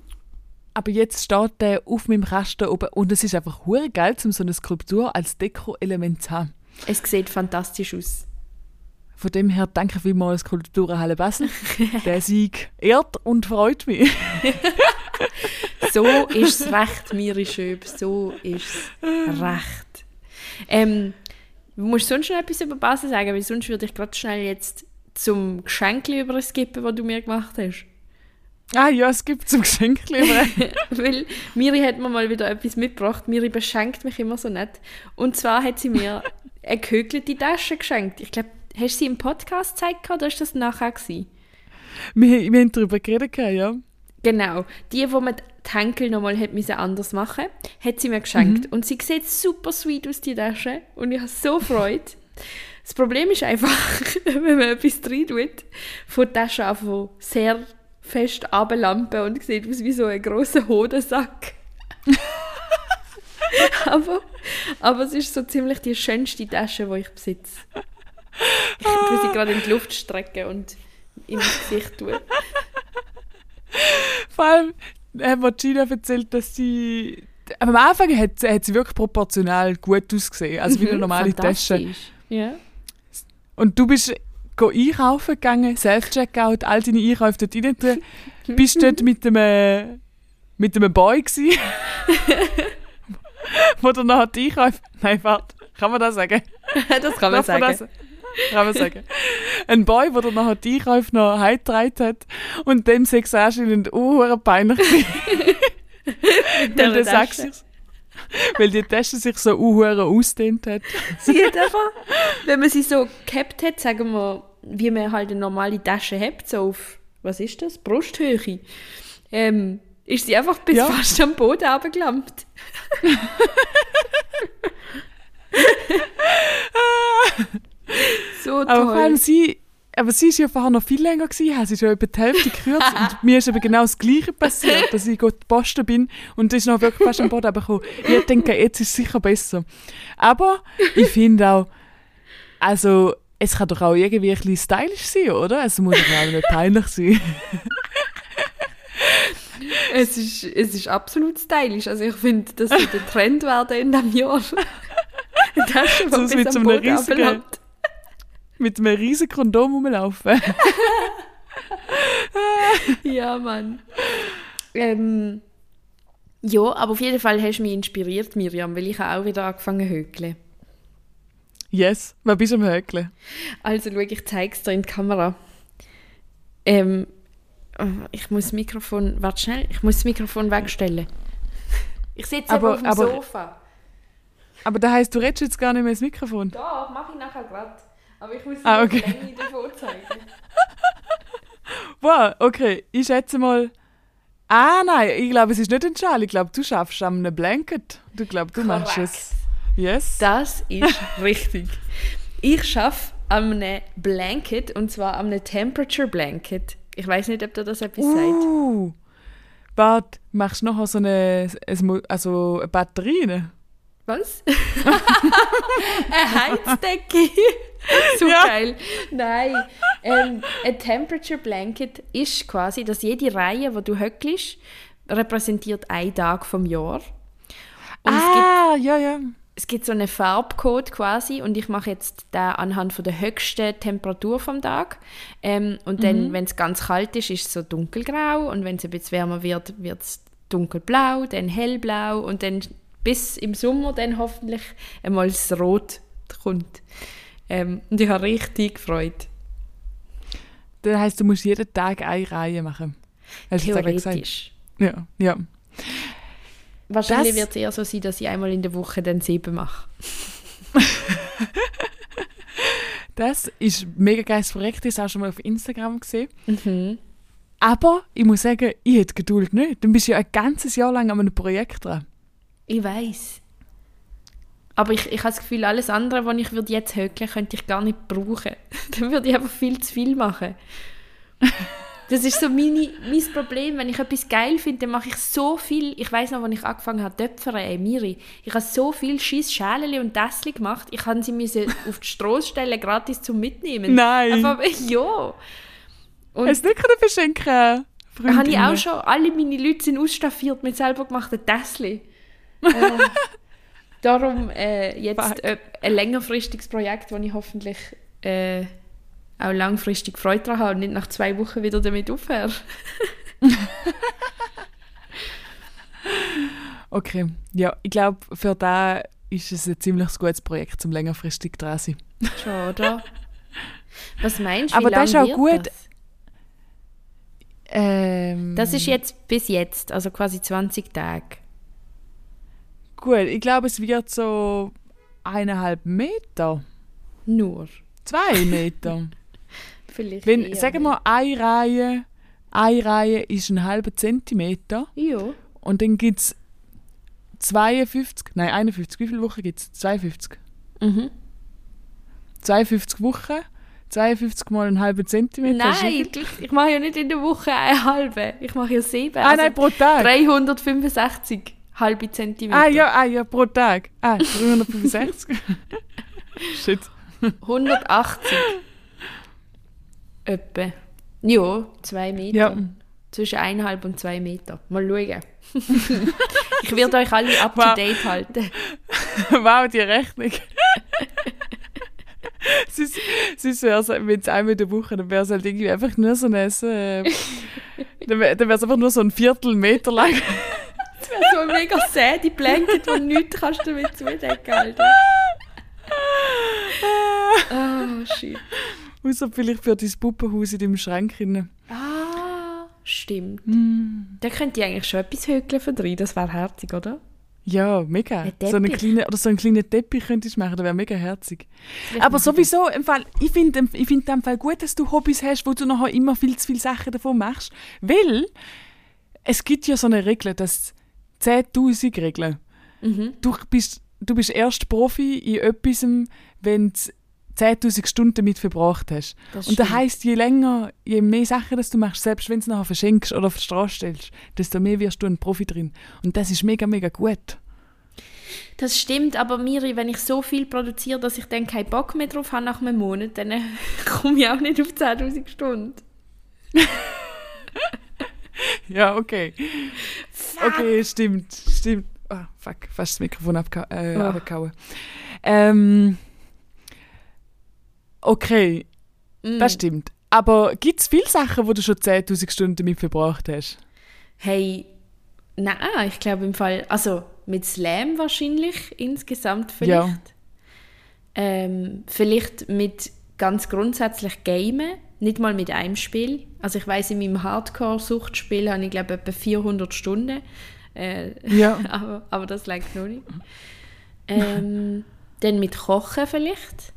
Aber jetzt steht der auf meinem Kasten oben und es ist einfach hure geil, um so eine Skulptur als Deko-Element zu haben. Es sieht fantastisch aus. Von dem her danke vielmals Skulpturenhalle Basel. [LAUGHS] Der Sieg ehrt und freut mich. [LAUGHS] So ist es recht, Miri Schöb. So ist es recht. Ähm, musst du sonst noch etwas über Basel sagen? Weil sonst würde ich gerade schnell jetzt zum Geschenk überskippen, das du mir gemacht hast. Ah ja, es gibt zum Geschenk. [LAUGHS] Weil Miri hat mir mal wieder etwas mitgebracht. Miri beschenkt mich immer so nett. Und zwar hat sie mir eine gehökelte Tasche geschenkt. Ich glaube, hast du sie im Podcast gezeigt oder ist das nachher gewesen? wir, wir haben darüber geredet, ja. Genau. Die, wo man die Henkel nochmal hat müssen anders machen hat sie mir geschenkt. Und sie sieht super sweet aus, die Tasche. Und ich habe so Freude. Das Problem ist einfach, [LAUGHS] wenn man etwas drin tut, von der Tasche einfach sehr fest ablampen und sieht aus wie so ein grosser Hodensack. [LAUGHS] [LAUGHS] aber, aber es ist so ziemlich die schönste Tasche, die ich besitze. Ich tue sie gerade in die Luft strecken und in das Gesicht tun. Vor allem hat mir Gina erzählt, dass sie. Am Anfang hat, hat sie wirklich proportional gut ausgesehen, also wie eine normale Tasche. Mhm. Ja. Und du bist go einkaufen gegangen, Self-Checkout, all deine Einkäufe dort rein tun. [LAUGHS] Bist dort mit einem, mit einem Boy gsi, [LAUGHS] wo nachher die Einkäufe... Nein, warte, kann man das sagen? [LAUGHS] das kann man Darf man sagen. das- Kann man sagen. Ein Boy, der dann nachher die Einkäufe noch heimgetragen hat und dem sei es anscheinend uh, peinlich [LAUGHS] weil, der Tasche. sich, weil die Tasche sich so uh, ausdehnt hat. Sie hat einfach, wenn man sie so gehabt hat, sagen wir, wie man halt eine normale Tasche hat, so auf, was ist das, Brusthöhe, ähm, ist sie einfach bis Ja. fast am Boden runtergelangt. so Aber vor allem toll. sie, aber sie ist ja vorher noch viel länger gewesen, sie schon über die Hälfte gekürzt [LAUGHS] und mir ist eben genau das Gleiche passiert, dass ich gut posten bin und ist noch wirklich fast am Boden runtergekommen. Ich denke, jetzt ist es sicher besser. Aber ich finde auch, also es kann doch auch irgendwie ein bisschen stylisch sein, oder? Es muss doch auch nicht peinlich sein. [LAUGHS] Es ist, es ist absolut stylisch. Also ich finde, das wird der Trend werden in diesem Jahr. [LAUGHS] Tasche, die Sonst mit so einem riesigen-. Mit einem riesigen Kondom rumlaufen. [LAUGHS] Ja, Mann. Ähm, ja, aber auf jeden Fall hast du mich inspiriert, Miriam, weil ich auch wieder angefangen zu hökeln. Yes, was bist du am Hökeln? Also schau, ich zeige es dir in die Kamera. Ähm, ich muss das Mikrofon, warte schnell, ich muss das Mikrofon wegstellen. Ich sitze Aber- aber, auf dem aber- Sofa. Aber das heisst, du redest jetzt gar nicht mehr ins Mikrofon. Da, mache ich nachher gerade. Aber ich muss Ah, okay. die Länge davon zeigen. Wow, okay, ich schätze mal. Ah nein, ich glaube, es ist nicht ein Schal. Ich glaube, du schaffst an einem Blanket. Du glaubst, du machst es. Yes. Das ist richtig. Ich schaffe an einem Blanket, und zwar an einem Temperature Blanket. Ich weiß nicht, ob dir das etwas sagt. Uh, Bart, machst du nachher so eine, also eine Batterie rein? Was? [LAUGHS] eine Heizdecke. [LAUGHS] so Ja. geil. Nein. Ähm, ein Temperature Blanket ist quasi, dass jede Reihe, wo du höckelst, repräsentiert einen Tag vom Jahr. Und ah, ja, ja. Es gibt so einen Farbcode quasi und ich mache jetzt den anhand von der höchsten Temperatur vom Tag. Ähm, und dann, wenn es ganz kalt ist, ist es so dunkelgrau und wenn es ein bisschen wärmer wird, wird es dunkelblau, dann hellblau und dann bis im Sommer dann hoffentlich einmal das Rot kommt. Ähm, und ich habe richtig gefreut. Das heisst, du musst jeden Tag eine Reihe machen. Hast? Theoretisch. Ja, ja. Wahrscheinlich wird es eher so sein, dass ich einmal in der Woche dann sieben mache. [LAUGHS] Das ist ein mega geiles Projekt, das hast du auch schon mal auf Instagram gesehen. Mhm. Aber ich muss sagen, ich hätte Geduld nicht. Dann bist du ja ein ganzes Jahr lang an einem Projekt dran. Ich weiß. Aber ich, ich habe das Gefühl, alles andere, was ich würde jetzt hökeln könnte ich gar nicht brauchen. [LAUGHS] Dann würde ich einfach viel zu viel machen. [LAUGHS] Das ist so meine, mein Problem. Wenn ich etwas geil finde, dann mache ich so viel. Ich weiß noch, als ich angefangen habe, Töpfern, ey, Miri, ich habe so viel scheiß Schälchen und Tässchen gemacht. Ich habe sie müssen [LAUGHS] auf die Straße stellen, gratis zum Mitnehmen. Nein. Einfach, ja. Und Hast du nicht können verschenken habe ich Freundinnen? auch schon. Alle meine Leute sind ausstaffiert mit selber gemachten Tässchen. [LAUGHS] äh, darum äh, jetzt äh, ein längerfristiges Projekt, wo ich hoffentlich äh, auch langfristig Freude daran habe und nicht nach zwei Wochen wieder damit aufhöre. [LAUGHS] Okay, ja, ich glaube, für da ist es ein ziemlich gutes Projekt, zum längerfristig dran zu sein. Schon, oder? Was meinst du, Aber das ist auch gut. Das? Ähm, das ist jetzt bis jetzt, also quasi 20 Tage. gut. Ich glaube, es wird so eineinhalb Meter, Nur. zwei Meter. [LAUGHS] Vielleicht Wenn, eher sagen wir, eine Reihe, eine Reihe ist ein halber Zentimeter. Ja. und dann gibt es 52, nein 51, wie viele Wochen gibt es? 52. Mhm. 52 Wochen, 52 mal einen halben Zentimeter. Nein, ich mache ja nicht in der Woche eine halbe. Ich mache ja sieben. Ah also nein, pro Tag. 365. halbe Zentimeter. Ah ja, ah ja, pro Tag. Ah, 365. [LAUGHS] Shit. 180. Etwa. Ja, zwei Meter. Ja. Zwischen eineinhalb und zwei Meter. Mal schauen. [LAUGHS] ich werde euch alle up to Wow. date halten. [LAUGHS] wow, die Rechnung. [LAUGHS] Sonst sonst wäre es, wenn es einmal in der Woche, dann wäre es halt irgendwie einfach nur so ein, äh, dann wäre es einfach nur so ein Viertelmeter lang. Das wäre so ein mega sadie Blanket, wo nichts kannst du damit zudecken, Alter. Oh, shit. Außer vielleicht für dein Puppenhaus in deinem Schrank. Rein. Ah, stimmt. Hm. Da könnte ich eigentlich schon etwas häkeln für drei. Das wäre herzig, oder? Ja, mega. Ein So eine kleine, oder so einen kleinen Teppich könntest du machen, das wäre mega herzig. Vielleicht Aber sowieso, im Fall, ich finde ich find im Fall gut, dass du Hobbys hast, wo du nachher immer viel zu viele Sachen davon machst. Weil es gibt ja so eine Regel, dass 10.000 Regeln. Mhm. Du bist, du bist erst Profi in etwas, wenn du 10.000 Stunden damit verbracht hast. Das Und das heisst, je länger, je mehr Sachen dass du machst, selbst wenn du es nachher verschenkst oder auf die Straße stellst, desto mehr wirst du ein Profi drin. Und das ist mega, mega gut. Das stimmt, aber Miri, wenn ich so viel produziere, dass ich dann keinen Bock mehr drauf habe nach einem Monat, dann äh, [LAUGHS] komme ich auch nicht auf 10'000 Stunden. [LAUGHS] Ja, okay. Okay, stimmt, stimmt. Ah, fuck, fast das Mikrofon äh, Oh. abgehauen. Ähm, okay, Mm. das stimmt. Aber gibt es viele Sachen, wo du schon 10.000 Stunden damit verbracht hast? Hey, nein, ich glaube im Fall, also mit Slam wahrscheinlich insgesamt vielleicht. Ja. Ähm, vielleicht mit ganz grundsätzlich Gamen, nicht mal mit einem Spiel. Also ich weiß in meinem Hardcore-Suchtspiel habe ich glaube etwa 400 Stunden. Äh, Ja. [LAUGHS] aber, aber das langt noch nicht. Ähm, dann mit Kochen vielleicht.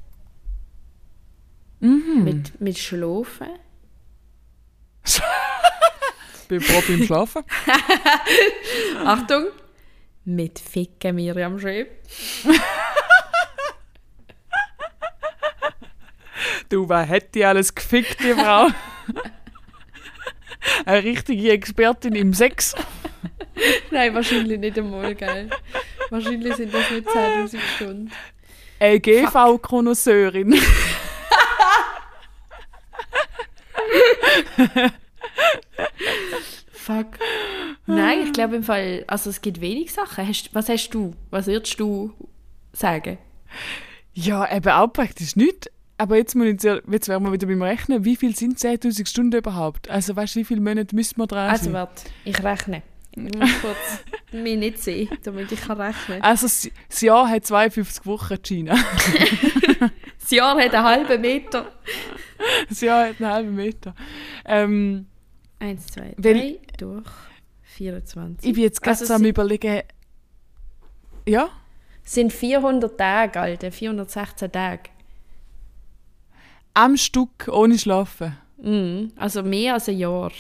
Mhm. Mit, mit Schlafen. [LAUGHS] Bin Profi im Schlafen. [LAUGHS] Achtung! Mit Ficken Miriam Schöb. [LAUGHS] Du, wer hätte die alles gefickt, die Frau? Eine richtige Expertin im Sex. Nein, wahrscheinlich nicht einmal, gell? Wahrscheinlich sind das nicht 10'000 Stunden. Eine Fuck. Nein, ich glaube im Fall, also es gibt wenig Sachen. Hast, was hast du? Was würdest du sagen? Ja, eben auch praktisch nicht. Aber jetzt, muss ich, jetzt wären wir wieder beim Rechnen. Wie viel sind 10.000 Stunden überhaupt? Also weißt du, wie viele Monate müssen wir dran Also sein? warte, ich rechne. Ich muss kurz [LAUGHS] mich nicht sehen, damit ich kann rechnen kann. Also das Jahr hat 52 Wochen, Gina. [LAUGHS] Das Jahr hat einen halben Meter. [LAUGHS] Das Jahr hat einen halben Meter. Ähm, Eins, zwei, Weil- drei, durch 24. ich bin jetzt gerade Also so am überlegen... Ja? Sind 400 Tage, Alter. 416 Tage. Am Stück, ohne Schlafen. Mhm. Also mehr als ein Jahr.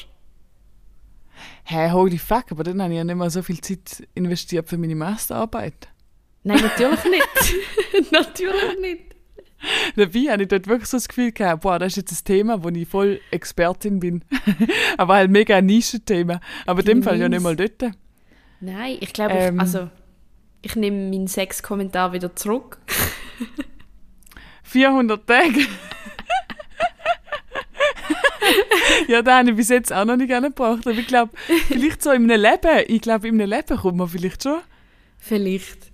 Hey, holy fuck, aber dann habe ich ja nicht mal so viel Zeit investiert für meine Masterarbeit. Nein, natürlich nicht. [LAUGHS] natürlich nicht. [LAUGHS] Dabei habe ich dort wirklich so das Gefühl gehabt, boah, das ist jetzt ein Thema, wo ich voll Expertin bin. [LAUGHS] aber halt mega ein Nischenthema. Aber in dem Fall ja nicht mal dort. Nein, ich glaube, Ähm. ich, also ich nehme meinen Sexkommentar wieder zurück. [LAUGHS] 400 Tage. ja, da habe ich bis jetzt auch noch nicht angebracht. Aber ich glaube, vielleicht so in einem Leben, ich glaube, in einem Leben kommt man vielleicht schon. Vielleicht.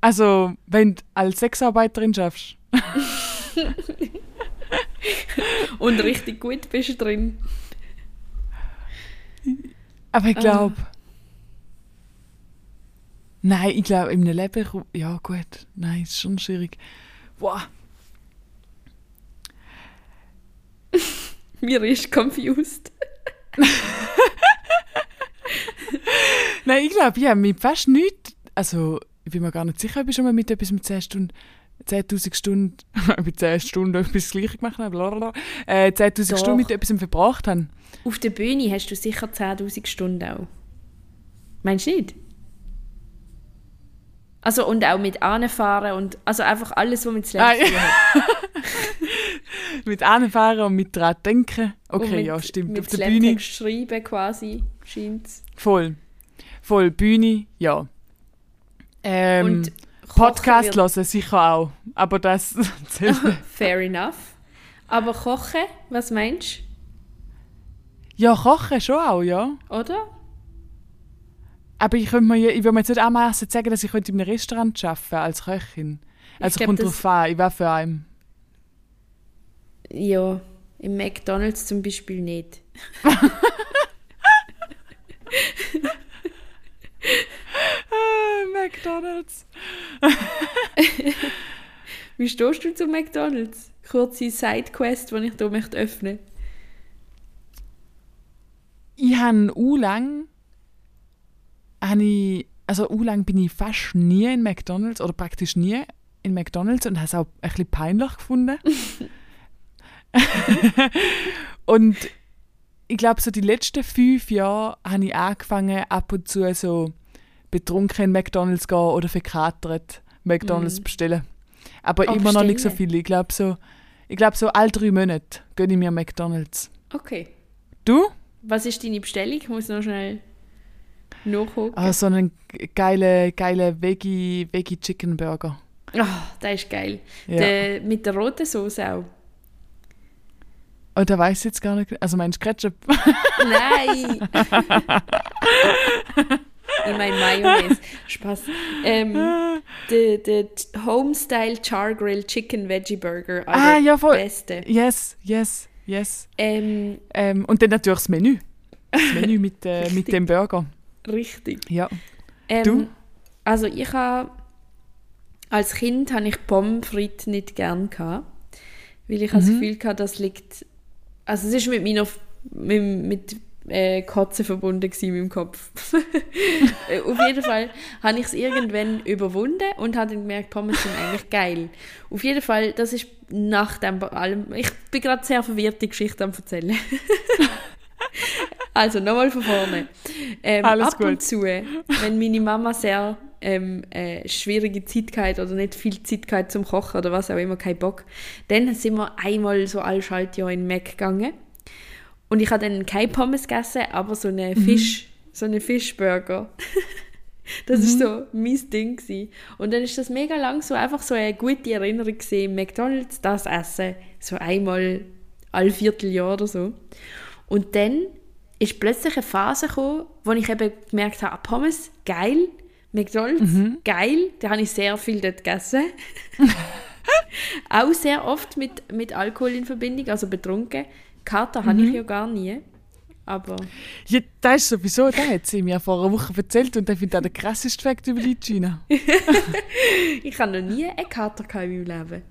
Also, wenn du als Sexarbeiterin schaffst. [LAUGHS] Und richtig gut bist du drin. Aber ich Ah. glaube. Nein, ich glaube, in einem Leben. Ja, gut. Nein, ist schon schwierig. Boah. Mir ist confused. [LAUGHS] Nein, ich glaube, ich habe mit fast nichts. Also, ich bin mir gar nicht sicher, ob ich schon mal mit etwas mit 10 Stunden. 10.000 Stunden, [LAUGHS] mit 10 Stunden etwas das Gleiche gemacht habe, blablabla, äh, 10.000 Doch. Stunden mit etwas verbracht habe. Auf der Bühne hast du sicher 10.000 Stunden auch. Meinst du nicht? Also und auch mit anfahren und also einfach alles, was mit Ah, tun hat. [LAUGHS] Mit anfahren und mit dran denken. Okay, mit, ja, stimmt. Mit Auf der Bühne schreiben quasi, scheint's. voll. voll Bühne, ja. Ähm, Und Podcast hören sicher auch, aber das [LAUGHS] zählt nicht. [LAUGHS] Fair enough. Aber kochen, was meinst Ja, kochen schon auch, ja. du? Oder? Aber ich, könnte mir, ich würde mir jetzt nicht anmassen sagen, dass ich in einem Restaurant arbeiten als Köchin. Also glaub, kommt drauf an, ich wäre für einen. Ja, im McDonalds zum Beispiel nicht. [LAUGHS] McDonalds. [LAUGHS] Wie stehst du zu McDonalds? Kurze Sidequest, die ich hier möchte öffnen Ich habe u lang, habe ich, also u lang bin ich fast nie in McDonalds oder praktisch nie in McDonalds und habe es auch ein bisschen peinlich gefunden. [LAUGHS] [LAUGHS] und ich glaube, so die letzten fünf Jahre habe ich angefangen, ab und zu so betrunken in McDonalds gehen oder verkatert McDonalds Mhm. bestellen. Aber Oh, immer noch nicht so bestellen? viel. Ich glaube, so, ich so alle drei Monate gönne ich mir McDonalds. Okay. Du? Was ist deine Bestellung? Ich muss noch schnell nachgucken. Ah, so einen geile, geile Veggie, Veggie Chicken Burger. Ah, der ist geil. Ja. Der, mit der roten Soße auch. Und da weiß ich jetzt gar nicht. Also meinst du Ketchup? Nein! [LAUGHS] [LAUGHS] ich meine Mayonnaise. Spaß. Ähm, der, der Homestyle Char Grill Chicken Veggie Burger. Ah, ja, voll. Beste. yes, yes, yes. Ähm, Ähm, und dann natürlich das Menü. Das Menü [LAUGHS] mit, äh, mit dem Burger. richtig. Ja. Ähm, Du? Also ich habe als Kind habe ich Pommes frites nicht gern gehabt, weil ich Mhm. das Gefühl hatte, das liegt, also es ist mit meiner mit, mit äh, Kotze verbunden mit dem Kopf. [LAUGHS] Auf jeden Fall habe ich es irgendwann überwunden und habe dann gemerkt, Pommes sind eigentlich geil. Auf jeden Fall, das ist nach dem allem, ich bin gerade sehr verwirrt, die Geschichte am erzählen. [LAUGHS] also nochmal von vorne. Ähm, Alles ab und gut. zu, wenn meine Mama sehr ähm, äh, schwierige Zeit gehabt oder nicht viel Zeit gehabt zum Kochen oder was auch immer, kein Bock, dann sind wir einmal so alle Schaltjahr in den Mac gegangen. Und ich habe dann kein Pommes gegessen, aber so Mhm. einen Fisch, so einen Fischburger. [LAUGHS] das Mhm. ist so mein Ding gewesen. Und dann ist das mega lang so einfach so eine gute Erinnerung gesehen, McDonald's das essen, so einmal alle Vierteljahr oder so. Und dann ist plötzlich eine Phase gekommen, wo ich eben gemerkt habe, ah, Pommes, geil, McDonald's, Mhm. geil, da habe ich sehr viel dort gegessen. [LAUGHS] [LAUGHS] Auch sehr oft mit, mit Alkohol in Verbindung, also betrunken. Kater habe Mhm. ich ja gar nie. Aber ja. Das ist sowieso, der hat sie mir vor einer Woche erzählt und ich finde das der krasseste Fakt über die Gina. [LAUGHS] ich habe noch nie einen Kater in meinem Leben.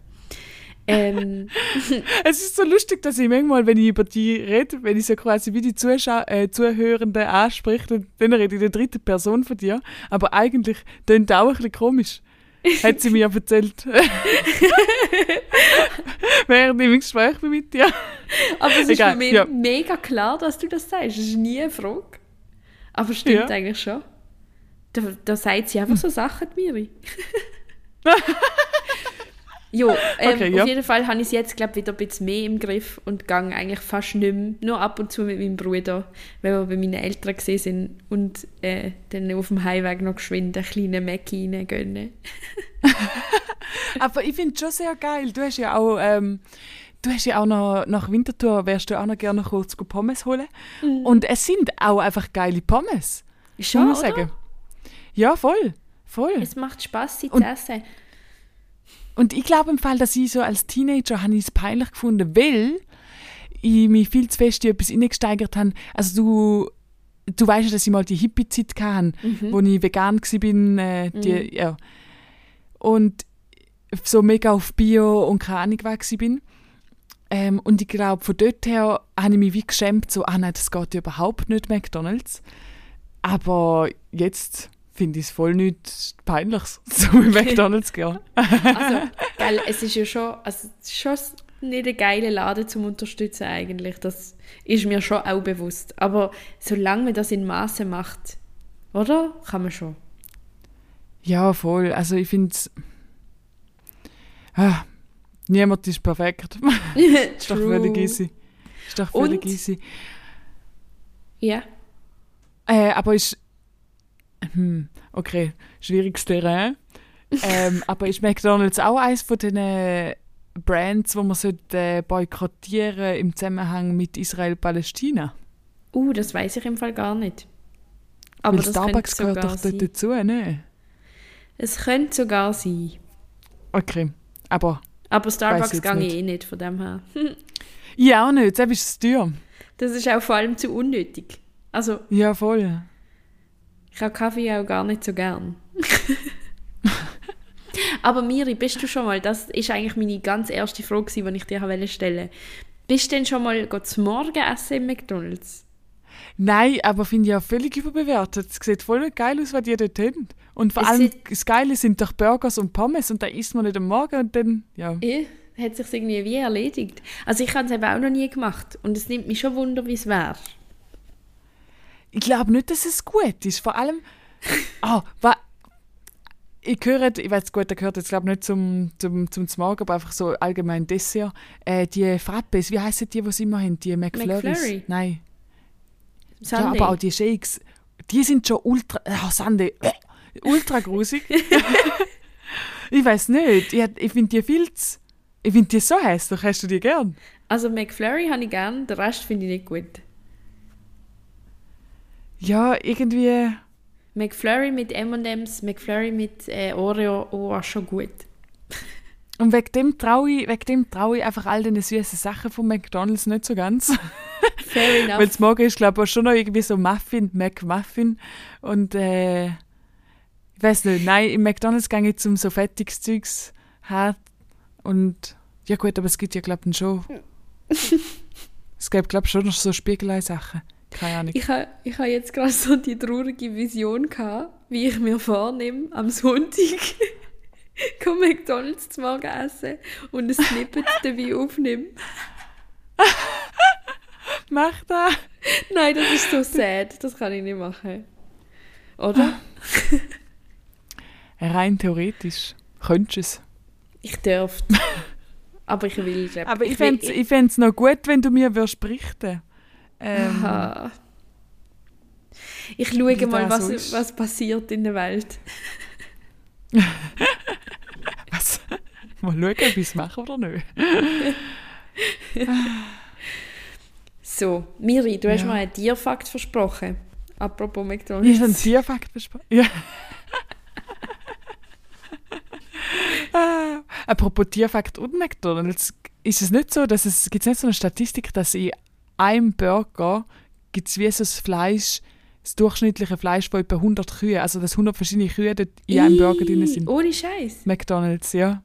Ähm, [LAUGHS] Es ist so lustig, dass ich manchmal, wenn ich über die rede, wenn ich so quasi wie die Zuschau äh, Zuhörenden anspreche, dann, dann rede ich in der dritten Person von dir. Aber eigentlich klingt das auch ein bisschen komisch. Hat sie mir erzählt. [LAUGHS] Während ich im Gespräch bin mit dir. aber es ist Egal, für mich ja. mega klar, dass du das sagst. Das ist nie eine Frage. Aber stimmt Ja. eigentlich schon. Da, da sagt sie einfach so Sachen, die Miri. [LAUGHS] Jo, [LAUGHS] ähm, Okay, auf ja. jeden Fall habe ich es jetzt, glaube wieder ein bisschen mehr im Griff und gehe eigentlich fast nicht mehr. Nur ab und zu mit meinem Bruder, wenn wir bei meinen Eltern gesehen sind und äh, dann auf dem Heimweg noch geschwind einen kleinen Mackie reingönnen. [LAUGHS] Aber ich finde es schon sehr geil. Du hast ja auch, ähm, du hast ja auch noch nach Winterthur, wärst du auch noch gerne kurz Pommes holen. Und es sind auch einfach geile Pommes. Schon, muss sagen. Ja, voll. Voll. Es macht Spaß, sie zu essen. Und ich glaube im Fall, dass ich so als Teenager habe ich es peinlich gefunden, weil ich mich viel zu fest in etwas hineingesteigert habe. Also du, du weißt ja, dass ich mal die Hippie-Zeit hatte, wo ich vegan war. Äh, die, ja. Und so mega auf Bio und keine Ahnung was bin. Ähm, und ich glaube, von dort her habe ich mich wie geschämt, so, ah nein, das geht ja überhaupt nicht, McDonalds. Aber jetzt finde ich es voll nicht peinlich, [LAUGHS] so mit McDonalds gehen. Also, [LAUGHS] geil, es ist ja schon, also, schon nicht ein geiler Laden zum Unterstützen eigentlich. Das ist mir schon auch bewusst. Aber solange man das in Maße macht, oder? Kann man schon. Ja, voll. Also ich finde es... Ah, niemand ist perfekt. [LAUGHS] ist doch völlig easy. Ist doch völlig Und? easy. Ja. Äh, aber ist, hm, okay, schwieriges Terrain. ähm, [LAUGHS] aber ist McDonalds auch eines von den Brands, wo man sollte, äh, boykottieren im Zusammenhang mit Israel-Palästina? Uh, das weiß ich im Fall gar nicht. Aber Weil Starbucks gehört doch dort sein. dazu, ne? Es könnte sogar sein. Okay, aber Aber Starbucks gehe ich eh nicht von dem her. [LAUGHS] ich auch nicht, selbst ist es teuer. Das ist auch vor allem zu unnötig. Also, Ja, voll. Ich habe Kaffee auch gar nicht so gern. [LAUGHS] Aber Miri, bist du schon mal, das ist eigentlich meine ganz erste Frage, die ich dir wollte stellen Bist du denn schon mal zum Morgen essen im McDonalds? Nein, aber finde ich ja völlig überbewertet. Es sieht voll geil aus, was die dort haben. Und vor Es allem, das Geile sind doch Burgers und Pommes und da isst man nicht am Morgen und dann, ja. Eh, hat sich irgendwie wie erledigt. Also ich habe es eben auch noch nie gemacht und es nimmt mich schon Wunder, wie es wäre. Ich glaube nicht, dass es gut ist. Vor allem, [LAUGHS] wa, ich höre, ich weiß gut, der gehört jetzt glaube nicht zum, zum, zum Morgen, aber einfach so allgemein Dessert. Äh, die Frappes, wie heißen die, die sie immer haben? Die McFlurries? McFlurry? Nein. Ja, Sunday. aber auch die Shakes, die sind schon ultra, oh, Sunday, äh, ultra grusig. [LAUGHS] ich weiß nicht, ich, ich finde die viel zu, ich finde die so hässlich, hast du die gern? Also McFlurry habe ich gern, den Rest finde ich nicht gut. Ja, irgendwie, McFlurry mit M&M's, McFlurry mit äh, Oreo, oh, schon gut. und wegen dem traue ich, wegen dem traue ich einfach all den süßen Sachen von McDonalds nicht so ganz. Fair [LAUGHS] enough. Weil morgen ist, glaube ich, schon noch irgendwie so Muffin, McMuffin. Und äh, ich weiß nicht, nein, im McDonalds gehe ich zum so fettiges Zeugs her. Und ja gut, aber es gibt ja, glaube ich, schon. [LAUGHS] es gibt, glaube ich, schon noch so Spiegelei-Sachen. Keine Ahnung. Ich habe ich ha jetzt gerade so die traurige Vision gehabt, wie ich mir vornehme, am Sonntag [LAUGHS] komm McDonalds zum Morgen essen und ein Snippet [LAUGHS] dabei aufnehme. Mach das! Nein, das ist so sad. Das kann ich nicht machen. Oder? [LAUGHS] Rein theoretisch. Könntest du es. Ich dürfte. Aber ich will, glaub, Aber ich fände es fänd's noch gut, wenn du mir würdest berichten ähm, Aha. Ich schaue mal, was, was passiert in der Welt. [LAUGHS] was? Mal schauen, ob ich es mache oder nicht. [LAUGHS] So, Miri, du hast Ja. mir einen Tierfakt versprochen. Apropos Ich McDonalds. habe einen Tierfakt besprochen. Ja. [LAUGHS] ah, apropos Tierfakt und McDonalds, ist es nicht so, dass es gibt nicht so eine Statistik, dass in einem Burger gibt es wie so das Fleisch, das durchschnittliche Fleisch von etwa 100 Kühe, also dass 100 verschiedene Kühe dort in einem Burger drin sind. Ohne Scheiß. McDonalds, ja.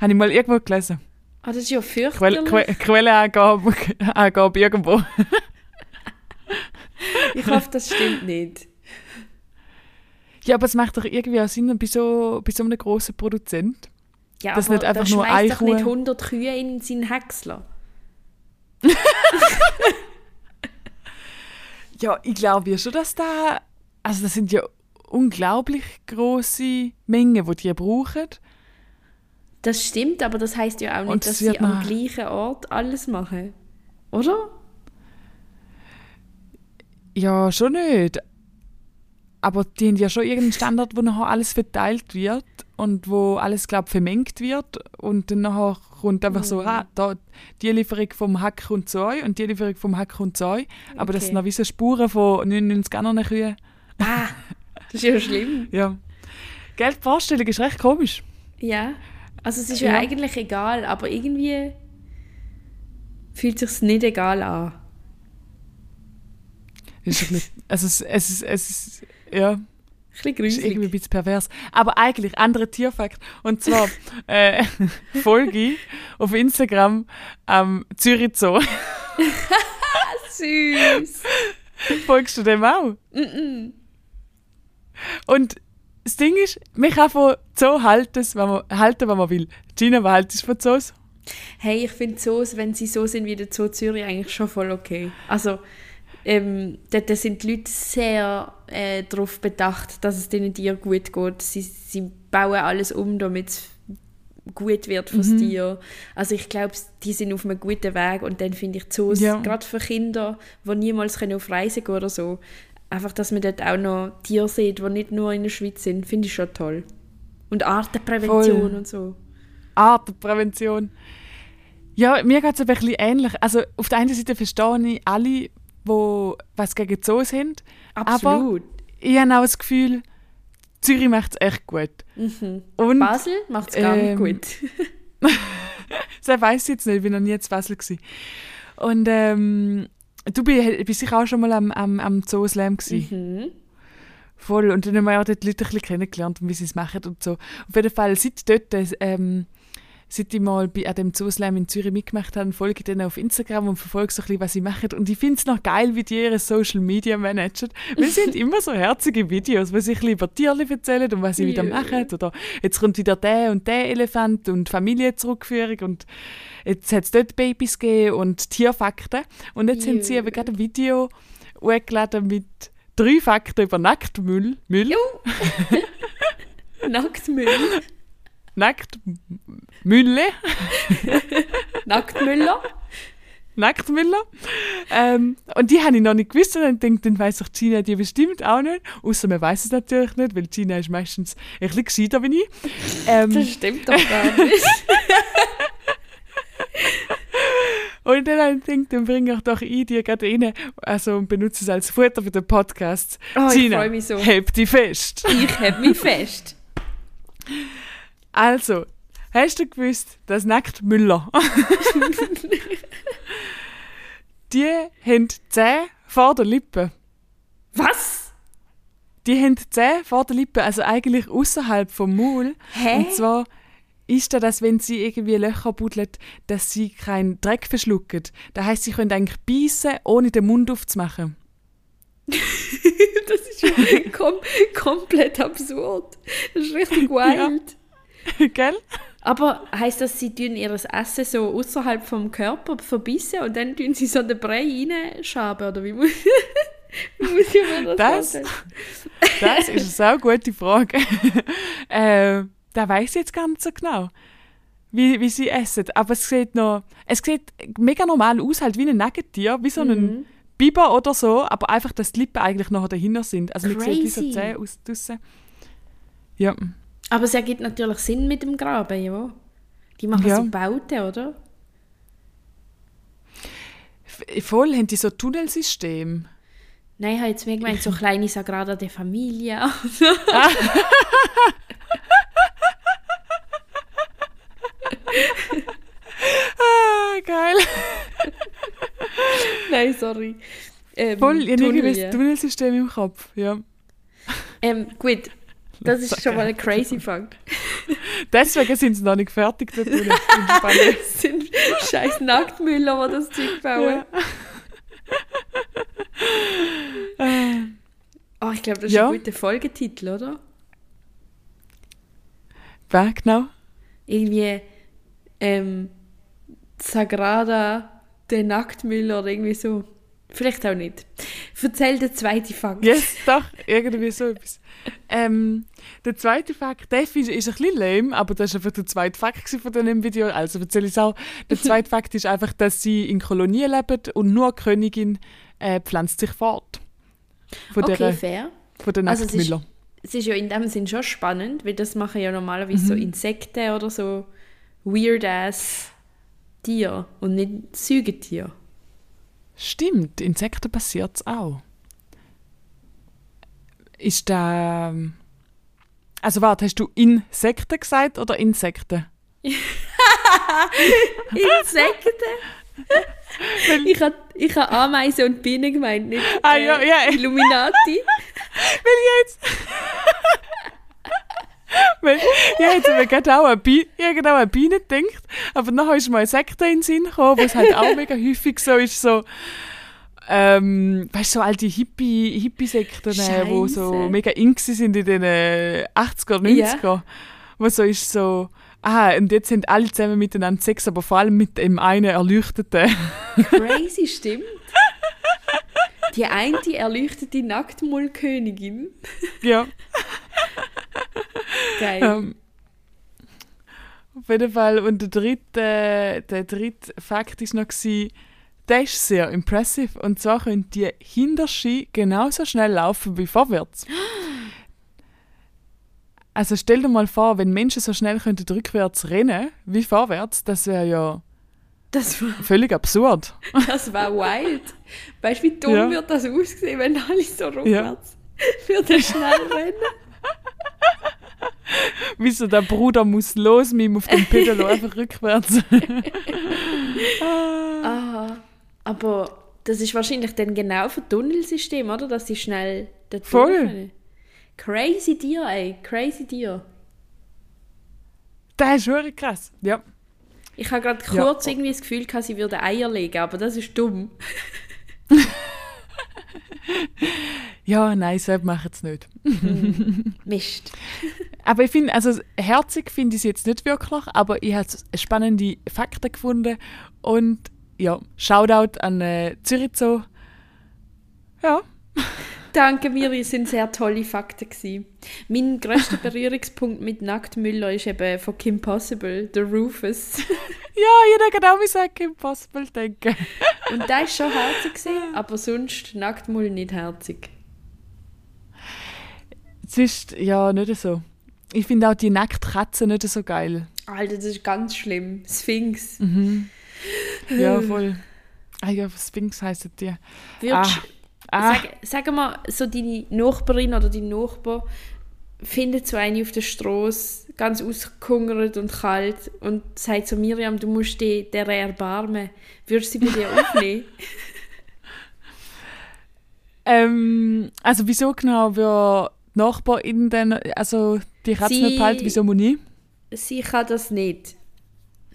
Habe ich mal irgendwo gelesen. Ah, das ist ja Quelle, fürchterlich. Que Quelleangabe [LAUGHS] Angabe irgendwo. Ich hoffe, das stimmt nicht. Ja, aber es macht doch irgendwie auch Sinn bei so, bei so einem grossen Produzent. Ja, Das aber nicht einfach da nur eine doch nicht Kuh. 100 Kühe in seinen Häcksler. [LAUGHS] Ja, ich glaube ja schon, dass da. Also, das sind ja unglaublich große Mengen, die die brauchen. Das stimmt, aber das heißt ja auch nicht, dass sie am gleichen Ort alles machen. Oder? Ja, schon nicht. Aber die haben ja schon irgendeinen Standard, wo nachher alles verteilt wird und wo alles, glaube vermengt wird. Und dann nachher kommt einfach so, Mhm. ah, da, die Lieferung vom Hack kommt zu euch und die Lieferung vom Hack kommt zu euch. Aber das Okay. sind noch wie so Spuren von 99 anderen Kühen. Ah, das ist ja schlimm. [LAUGHS] Ja. Gell, die Vorstellung ist recht komisch. Ja. Also es ist ja, Ja. eigentlich egal, aber irgendwie fühlt sich nicht egal an. Das also es, es, es ist, ja, Ein bisschen ist irgendwie ein bisschen pervers. Aber eigentlich, andere Tierfakt. Und zwar [LAUGHS] äh, folge ich auf Instagram am Zürich Zoo. [LAUGHS] Süß. Folgst du dem auch? Und das Ding ist, man kann von Zoo halten, was man, halten, was man will. Gina, was haltest du von Zoos? Hey, ich finde Zoos, wenn sie so sind wie der Zoo Zürich, eigentlich schon voll okay. Also, ähm, dort sind die Leute sehr äh, darauf bedacht, dass es den Tieren gut geht. Sie, sie bauen alles um, damit es gut wird fürs Mhm. Tier. Also ich glaube, die sind auf einem guten Weg und dann finde ich Zoos, Ja. gerade für Kinder, die niemals können auf Reisen gehen oder so, einfach, dass man dort auch noch Tiere sieht, die nicht nur in der Schweiz sind, finde ich schon toll. Und Artenprävention Voll. und so. Artenprävention. Ja, mir geht es ein bisschen ähnlich. Also auf der einen Seite verstehe ich alle, die was gegen Zoos haben. Absolut. Ich habe auch das Gefühl, Zürich macht es echt gut. Und Basel macht es gar ähm, nicht gut. [LAUGHS] das weiß ich jetzt nicht, ich bin noch nie in Basel. Gewesen. Und ähm, du bist, sicher auch schon mal am, am, am Zoo Slam. Mhm. Voll. Und dann haben wir ja dort die Leute ein bisschen kennengelernt und wie sie es machen und so. Auf jeden Fall, seit dort, ähm, seit ich mal bei dem Zooslam in Zürich mitgemacht habe, folge ich denen auf Instagram und verfolge so ein bisschen, was sie machen. Und ich finde es noch geil, wie die ihre Social Media managen. Weil sie haben [LAUGHS] immer so herzige Videos, wo sie ein bisschen über Tiere erzählen und was sie wieder machen. Oder jetzt kommt wieder der und der Elefant und Familienzurückführung und jetzt hat es dort Babys gegeben und Tierfakten. Und jetzt haben sie eben gerade ein Video hochgeladen mit drei Fakten über Nacktmüll. Müll, [LAUGHS] Nacktmüll. [LAUGHS] Nacktmülle. [LAUGHS] Nacktmüller. Nacktmüller. Ähm, und die habe ich noch nicht gewusst und dann denkt, dann weiss doch Gina die bestimmt auch nicht. Außer man weiß es natürlich nicht, weil Gina ist meistens ein bisschen gescheiter wie ich. Ähm, Das stimmt doch gar nicht. [LAUGHS] und dann habe ich gedacht, dann bringe ich doch ein, die gerade rein, also und benutze es als Futter für den Podcast. Oh, ich Gina, freu mich so. heb die fest. Ich hab mich fest. Also, hast du gewusst, dass Nacktmüller [LAUGHS] die haben Zähne vor der Lippe. Was? Die haben Zähne vor der Lippe, also eigentlich außerhalb vom Maul. Hä? Und zwar ist das, dass wenn sie irgendwie Löcher buddeln, dass sie keinen Dreck verschlucken. Das heißt, sie können eigentlich beißen, ohne den Mund aufzumachen. [LAUGHS] Das ist ja kom komplett absurd. Das ist richtig wild. [LAUGHS] Gell? Aber heißt das, sie tun ihr Essen so außerhalb vom Körper verbissen und dann tun sie so den Brei reinschaben? Oder wie muss, [LAUGHS] wie muss ich mir das, Das- vorstellen? [LAUGHS] Das ist eine sehr gute Frage. [LAUGHS] äh, da weiß ich jetzt nicht so genau, wie, wie sie essen. Aber es sieht noch, es sieht mega normal aus, halt wie ein Nagetier, wie so Mhm. ein Biber oder so, aber einfach, dass die Lippen eigentlich noch dahinter sind. Also man sieht wie so Crazy. Zähne aus draussen. Ja. Aber es ergibt natürlich Sinn mit dem Graben, ja. Die machen Ja. so Bauten, oder? F- Voll haben die so Tunnelsystem. Nein, ich habe jetzt mehr gemeint, so [LAUGHS] kleine Sagrada de Familia. [LAUGHS] Ah, geil. [LAUGHS] Nein, sorry. Ähm, Voll, ich habe Tunnel, irgendwie ja. das Tunnelsystem im Kopf. Ja. Ähm, gut, das ist schon mal ein crazy Fakt. [LAUGHS] Deswegen sind sie noch nicht fertig. Tunnel. Es [LAUGHS] sind scheiß Nacktmüller, die das Zeug bauen. Äh, [LAUGHS] Oh, ich glaube, das ist Ja. ein guter Folgetitel, oder? Wer genau? Irgendwie ähm, Sagrada de Nacktmüller oder irgendwie so. Vielleicht auch nicht. Erzähl den zweiten Fakt. Yes, doch, irgendwie so etwas. Ähm, der zweite Fakt, der ist, ist ein bisschen lame, aber das war einfach der zweite Fakt von diesem Video, also erzähle ich es auch. Der [LAUGHS] zweite Fakt ist einfach, dass sie in Kolonien leben und nur die Königin äh, pflanzt sich fort. Von Okay, der, fair. von der Also es ist- Nacktmüller. Es ist ja in dem Sinn schon spannend, weil das machen ja normalerweise so Insekten oder so weird-ass Tiere und nicht Säugetiere. Stimmt, Insekten passiert es auch. Ist da... Also warte, hast du Insekten gesagt oder Insekten? [LAUGHS] Insekten? ich habe ich ha Ameisen und Bienen gemeint, nicht Ah, äh, ja, ja. Illuminati. [LAUGHS] Weil jetzt. [LAUGHS] [LAUGHS] Weil ich hätte mir gerade auch an Bi- ich hätte gerade auch an Bienen gedacht, aber nachher ist eine Sekte in den Sinn gekommen, wo es halt auch mega häufig so ist, so. Ähm, weißt du, so alte Hippie- Hippie-Sekten, äh, wo so mega in gsi sind in den äh, 80er, 90er. Wo so ist so, ah, und jetzt sind alle zusammen miteinander Sex, aber vor allem mit dem einen Erleuchteten. Crazy, stimmt. [LAUGHS] Die eine erleuchtete Nacktmullkönigin. ja. Geil. Ähm, auf jeden Fall. Und der dritte, der dritte Fakt war noch, gewesen, der ist sehr impressive. Und zwar können die Hinterski genauso schnell laufen wie vorwärts. Also stell dir mal vor, wenn Menschen so schnell könnten rückwärts rennen wie vorwärts, das wäre ja Das war, [LAUGHS] völlig absurd. das war wild. Weißt du, wie dumm Ja. wird das aussehen, wenn alle so rückwärts würden schnell rennen? Wie so der Bruder muss los mit ihm auf dem Pedalo [LAUGHS] einfach rückwärts. Ah, aber das ist wahrscheinlich dann genau für Tunnelsystem, oder? Dass sie schnell dort Voll. können. Crazy Deer, ey. Crazy Deer. Das ist wirklich krass. Ja. Ich habe gerade Ja. kurz irgendwie das Gefühl, gehabt, sie würde Eier legen, aber das ist dumm. [LAUGHS] Ja, nein, selbst machen es nicht. Mist. [LAUGHS] Aber ich finde, also herzig finde ich es jetzt nicht wirklich, aber ich habe spannende Fakten gefunden und ja, Shoutout an äh, Zürich Zoo. Ja, Danke, Miri, es sind sehr tolle Fakten gewesen. Mein grösster [LAUGHS] Berührungspunkt mit Nacktmüller ist eben von Kim Possible, der Rufus. [LAUGHS] ja, jeder kann auch an Kim Possible denken. [LAUGHS] Und der ist schon herzig gewesen, aber sonst Nacktmull nicht herzig. Es ist ja nicht so. Ich finde auch die nackte Katze nicht so geil. Alter, das ist ganz schlimm. Sphinx. Ja, [SIGHS] voll. Ah ja, Sphinx heisst die. Würdest, Ah, Sag, sag mal, so deine Nachbarin oder dein Nachbar findet so eine auf der Straße ganz ausgehungert und kalt und sagt zu Miriam, du musst dich der erbarmen. Würdest du sie bei dir aufnehmen? [LAUGHS] ähm, also wieso genau wir Nachbarin dann, also die Katze Sie- nicht behalten, wieso muss ich? sie kann das nicht.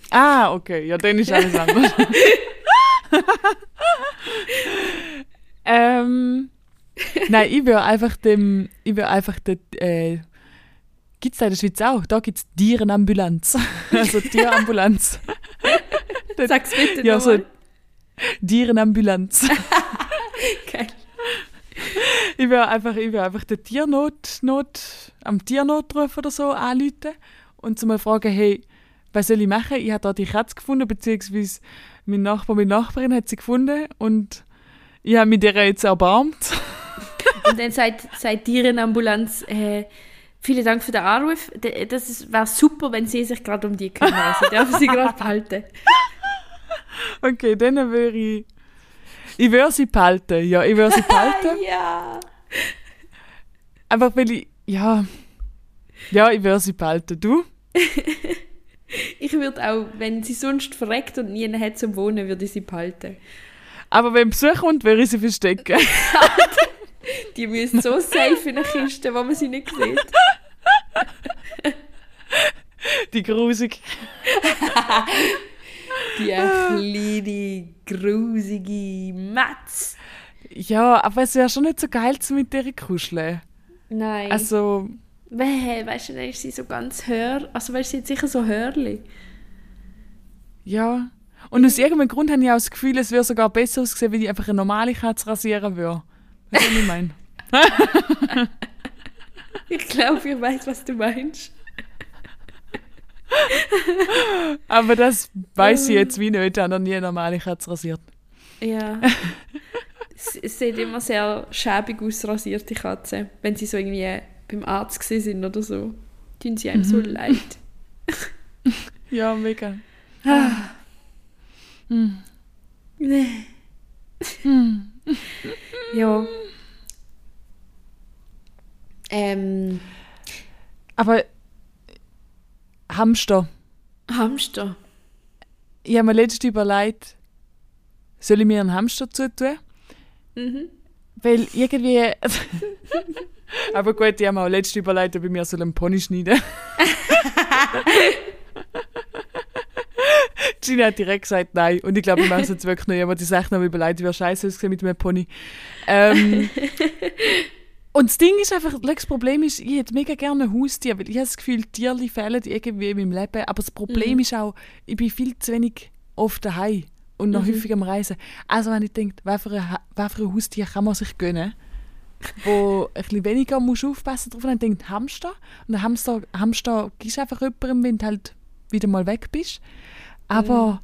Ah, okay, ja, dann ist alles anders. [LAUGHS] [LAUGHS] ähm, nein, ich will einfach dem, ich will einfach den, äh, gibt es da in der Schweiz auch? Da gibt es Tierenambulanz. [LAUGHS] also Tierambulanz. [LAUGHS] Sag's bitte ja, so nochmal. Tierenambulanz. [LAUGHS] Geil. ich will einfach, ich will einfach den Tiernot, Not, am Tiernotruf oder so anrufen und zu mal fragen, hey, was soll ich machen? Ich habe da die Katze gefunden, beziehungsweise mein Nachbar, meine Nachbarin hat sie gefunden und ich habe mich jetzt erbarmt. [LAUGHS] Und dann sagt, sagt die Tierenambulanz, äh, vielen Dank für den Anruf. Das wäre super, wenn Sie sich gerade um die kümmern. Sie dürfen sie gerade behalten. [LAUGHS] Okay, dann würde ich. Ich würde sie behalten, ja, ich würde sie behalten. [LAUGHS] ja. einfach weil ich. Ja. Ja, ich würde sie behalten. Du? Ich würde auch, wenn sie sonst verreckt und nie hat zum Wohnen, würde ich sie behalten. Aber wenn Besuch kommt, würde ich sie verstecken. [LAUGHS] Die müssen so safe in der Kiste, wo man sie nicht sieht. Die grusig. Die kleine, grusige Matz. Ja, aber es wäre schon nicht so geil, zu mit der kuscheln. Nein. Also, Weh, weißt du, dann ist sie so ganz hör. Also, weißt du, sie hat sicher so Hörli. ja. Und aus irgendeinem Grund habe ich auch das Gefühl, es wäre sogar besser ausgesehen, wenn ich einfach eine normale Katze rasieren würde. Weißt du, was ich meine? [LAUGHS] [LAUGHS] Ich glaube, ich weiß, was du meinst. [LAUGHS] Aber das weiß ich jetzt wie nicht. Ich noch nie eine normale Katze rasiert. Ja. es, sieht immer sehr schäbig aus, rasierte Katzen. Wenn sie so irgendwie beim Arzt sind oder so. Tun sie einem so leid. Ja, mega. Nee. ja. Ähm, Aber Hamster. Hamster. Ich habe mir letztens überlegt, soll ich mir einen Hamster zutun? Mhm. Weil irgendwie. [LAUGHS] Aber gut, ich habe mir auch letztens überlegt, ob ich mir so einen Pony schneiden [LAUGHS] [LAUGHS] Gina hat direkt gesagt nein. Und ich glaube, ich mache es jetzt wirklich nicht. Aber die Sache noch überlegt, wie scheiße ausgesehen mit meinem Pony. Ähm, [LAUGHS] und das Ding ist einfach, das Problem ist, ich hätte mega gerne ein Haustier, weil ich habe das Gefühl, Tiere fehlen irgendwie in meinem Leben. Aber das Problem ist auch, ich bin viel zu wenig oft daheim und noch häufig am Reisen. Also wenn ich denke, was für ein, Ha- was für ein Haustier kann man sich gönnen, wo ein bisschen weniger musst du aufpassen drauf, dann denkt Hamster. Und Hamster, Hamster gibst einfach jemandem, wenn du halt wieder mal weg bist. Aber,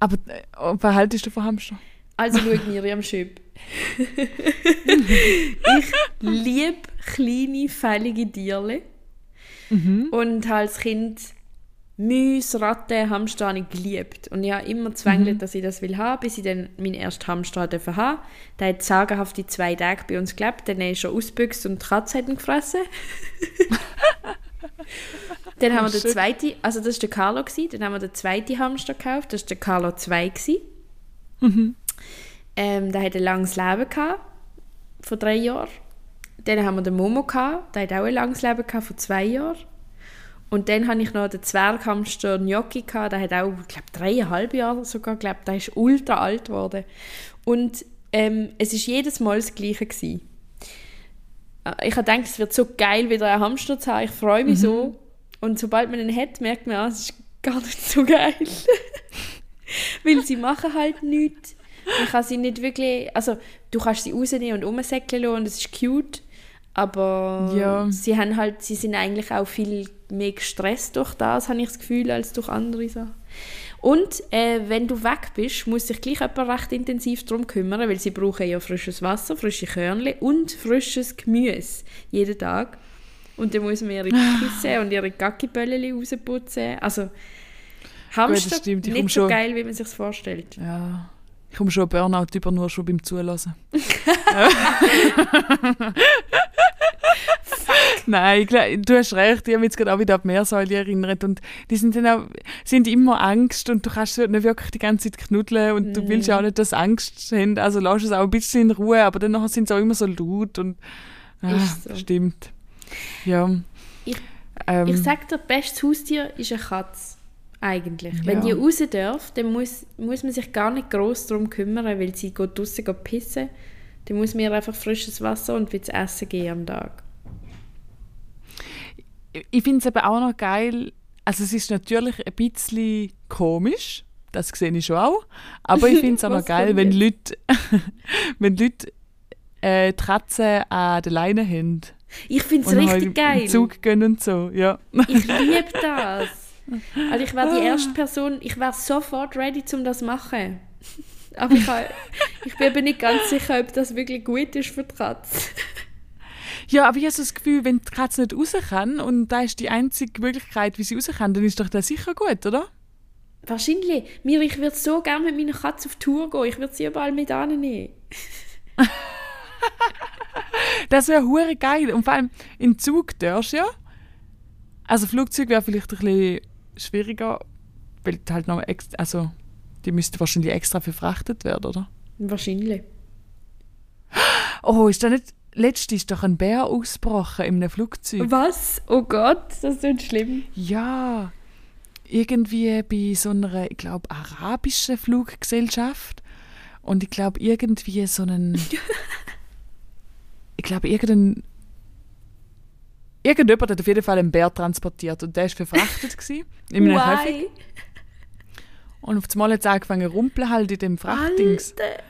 Aber äh, was haltest du von Hamster? Also schau Miriam Schöp. [LAUGHS] ich liebe kleine, fällige Tierchen. Und als Kind Mäuse, Ratten, Hamster habe ich geliebt. Und ich habe immer zwängelt, dass ich das will haben, bis ich dann meinen ersten Hamster hatte. Der hat sagenhafte zwei Tage bei uns gelebt, dann ist er ausgebüxt und die Katze hat ihn gefressen. [LAUGHS] [LAUGHS] dann haben wir den shit. zweiten, also das war der Carlo, gewesen. dann haben wir den zweiten Hamster gekauft, das war der Carlo 2. gewesen. Ähm, der hat ein langes Leben gehabt, von drei Jahren. Dann haben wir den Momo gehabt, der hat auch ein langes Leben gehabt, von zwei Jahren. Und dann habe ich noch den Zwerghamster Gnocchi gehabt, der hat auch, ich glaube, dreieinhalb Jahre sogar gelebt. Der ist ultra alt geworden. Und ähm, es ist jedes Mal das Gleiche gewesen. Äh, Ich habe gedacht, es wird so geil, wieder einen Hamster zu haben. Ich freue mich so. Und sobald man ihn hat, merkt man, ah, es ist gar nicht so geil. [LAUGHS] Weil sie machen halt nichts. Man kann sie nicht wirklich, also du kannst sie rausnehmen und umsäckeln und es ist cute, aber Ja. sie haben halt, sie sind eigentlich auch viel mehr gestresst durch das, habe ich das Gefühl, als durch andere Sachen. Und äh, wenn du weg bist, muss sich gleich jemand recht intensiv darum kümmern, weil sie brauchen ja frisches Wasser, frische Körnchen und frisches Gemüse jeden Tag. Und dann muss man ihre [SIGHS] Küsse und ihre Gackiböllchen rausputzen. Also Hamster komm nicht so schon- geil, wie man sich vorstellt. Ja. Ich komme schon Burnout über nur schon beim Zulassen. [LAUGHS] [LAUGHS] Nein, ich glaub, du hast recht, ich habe jetzt gerade auch wieder an die Meersäule erinnert und die sind dann auch, sind immer Angst und du kannst sie nicht wirklich die ganze Zeit knuddeln und du willst ja auch nicht, dass sie Angst haben, also lass es auch ein bisschen in Ruhe, aber dann sind sie auch immer so laut und ah, so. stimmt. Ja. Ich- ähm, Ich sag dir, bestes Haustier ist eine Katze. Eigentlich. Wenn Ja. die raus darf, dann muss, muss man sich gar nicht groß darum kümmern, weil sie geht draussen geht pissen. Dann muss man ihr einfach frisches Wasser und was essen geben am Tag. ich finde es eben auch noch geil, also es ist natürlich ein bisschen komisch, das sehe ich schon auch, aber ich finde es [LAUGHS] auch noch geil, wenn? Leute, [LAUGHS] wenn Leute äh, die Katze an der Leine haben Ich finde es und halt richtig geil. Zug gehen und so, ja. Ich liebe das. Also ich wäre die erste Person, ich wäre sofort ready, um das zu machen. Aber ich, ha- ich bin eben nicht ganz sicher, ob das wirklich gut ist für die Katze. Ja, aber ich habe das Gefühl, wenn die Katze nicht raus kann und da ist die einzige Möglichkeit, wie sie raus kann, dann ist doch das sicher gut, oder? Wahrscheinlich. Mir, ich würde so gerne mit meiner Katze auf Tour gehen. Ich würde sie überall mit annehmen. [LAUGHS] Das wäre hure geil. Und vor allem im Zug darfst du ja. Also Flugzeug wäre vielleicht ein bisschen schwieriger, weil die halt noch extra, also die müsste wahrscheinlich extra verfrachtet werden, oder? Wahrscheinlich. Oh, ist da nicht, letztens ist doch ein Bär ausgebrochen in einem Flugzeug. Was? Oh Gott, das ist nicht schlimm. Ja, irgendwie bei so einer, ich glaube, arabischen Fluggesellschaft. Und ich glaube, irgendwie so einen. [LAUGHS] ich glaube, irgendein. Irgendjemand hat auf jeden Fall einen Bär transportiert und der war verfrachtet [LAUGHS] gewesen, in einem Käfig. Und auf einmal hat es angefangen zu rumpeln halt in dem Frachtdings. Alter.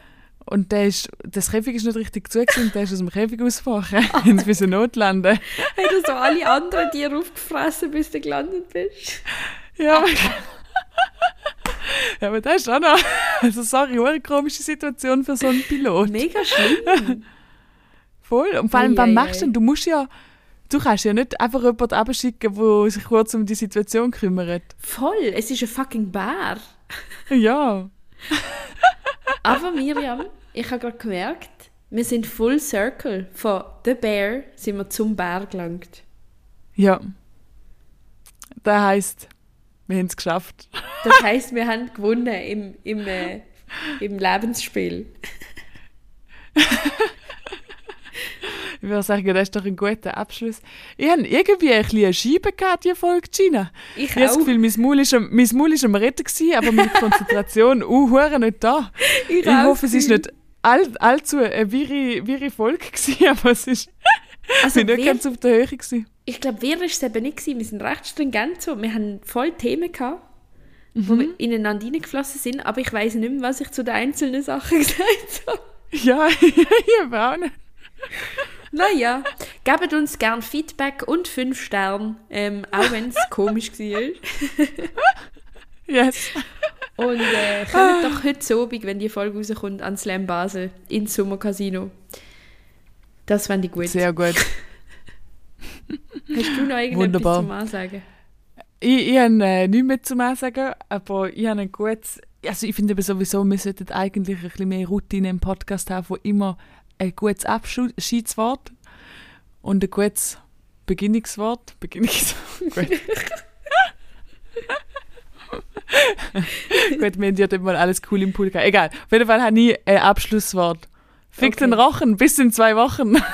Und der ist, das Käfig ist nicht richtig zu und der ist aus dem Käfig ausgebrochen. sie [LAUGHS] müssen notlanden. [LAUGHS] Hey, du so alle anderen Tiere aufgefressen, bis du gelandet bist. Ja, aber, ja, aber das ist auch noch. Also, sorry, eine komische Situation für so einen Pilot. Mega schlimm. Voll. Und vor allem, Ei, was ei, machst du denn? Du musst ja. Du kannst ja nicht einfach jemanden abschicken, der sich kurz um die Situation kümmert. Voll, es ist ein fucking Bär. Ja. Aber Miriam, ich habe gerade gemerkt, wir sind full circle. Von The Bear sind wir zum Bär gelangt. Ja. Das heisst, wir haben es geschafft. Das heisst, wir haben gewonnen im, im, äh, im Lebensspiel. [LAUGHS] Ich würde sagen, das ist doch ein guter Abschluss. Ich habe irgendwie ein bisschen eine Scheibe gehabt, die Folge, Gina. Ich Ich habe das. Gefühl, mein Maul ist am, mein Maul ist am Retten gewesen, aber meine [LAUGHS] Konzentration, uh, nicht da. Ich Ich hoffe, es ist Gefühl. nicht all, allzu eine wirre, wirre Folge gewesen, [LAUGHS] aber es ist Also, nicht ganz auf der Höhe gewesen. ich glaube, wir war es eben nicht. Gewesen. Wir sind recht stringent so. Wir haben voll Themen gehabt, wo wir ineinander reingeflossen sind, aber ich weiß nicht mehr, was ich zu den einzelnen Sachen [LAUGHS] gesagt habe. Ja, ich auch nicht. Naja, gebt uns gern Feedback und 5 Sterne, ähm, auch wenn es [LAUGHS] komisch war. Yes. Und äh, kommt doch heute Abend, wenn die Folge rauskommt, an Slam Basel ins Sommercasino. Das fände ich gut. Sehr gut. Hast du noch irgendetwas Wunderbar. zum Ansagen? Ich, ich habe äh, nichts mehr zu mir sagen, aber ich habe ein gutes. Also, ich finde sowieso, wir sollten eigentlich ein bisschen mehr Routine im Podcast haben, wo immer ein gutes Abschiedswort und ein gutes Beginnungswort. Beginnungswort. Gut. [LAUGHS] Gut, wir haben ja mal alles cool im Pool gehabt. Egal. Auf jeden Fall habe ich ein Abschlusswort. Fick Okay. den Rochen, bis in zwei Wochen. [LAUGHS]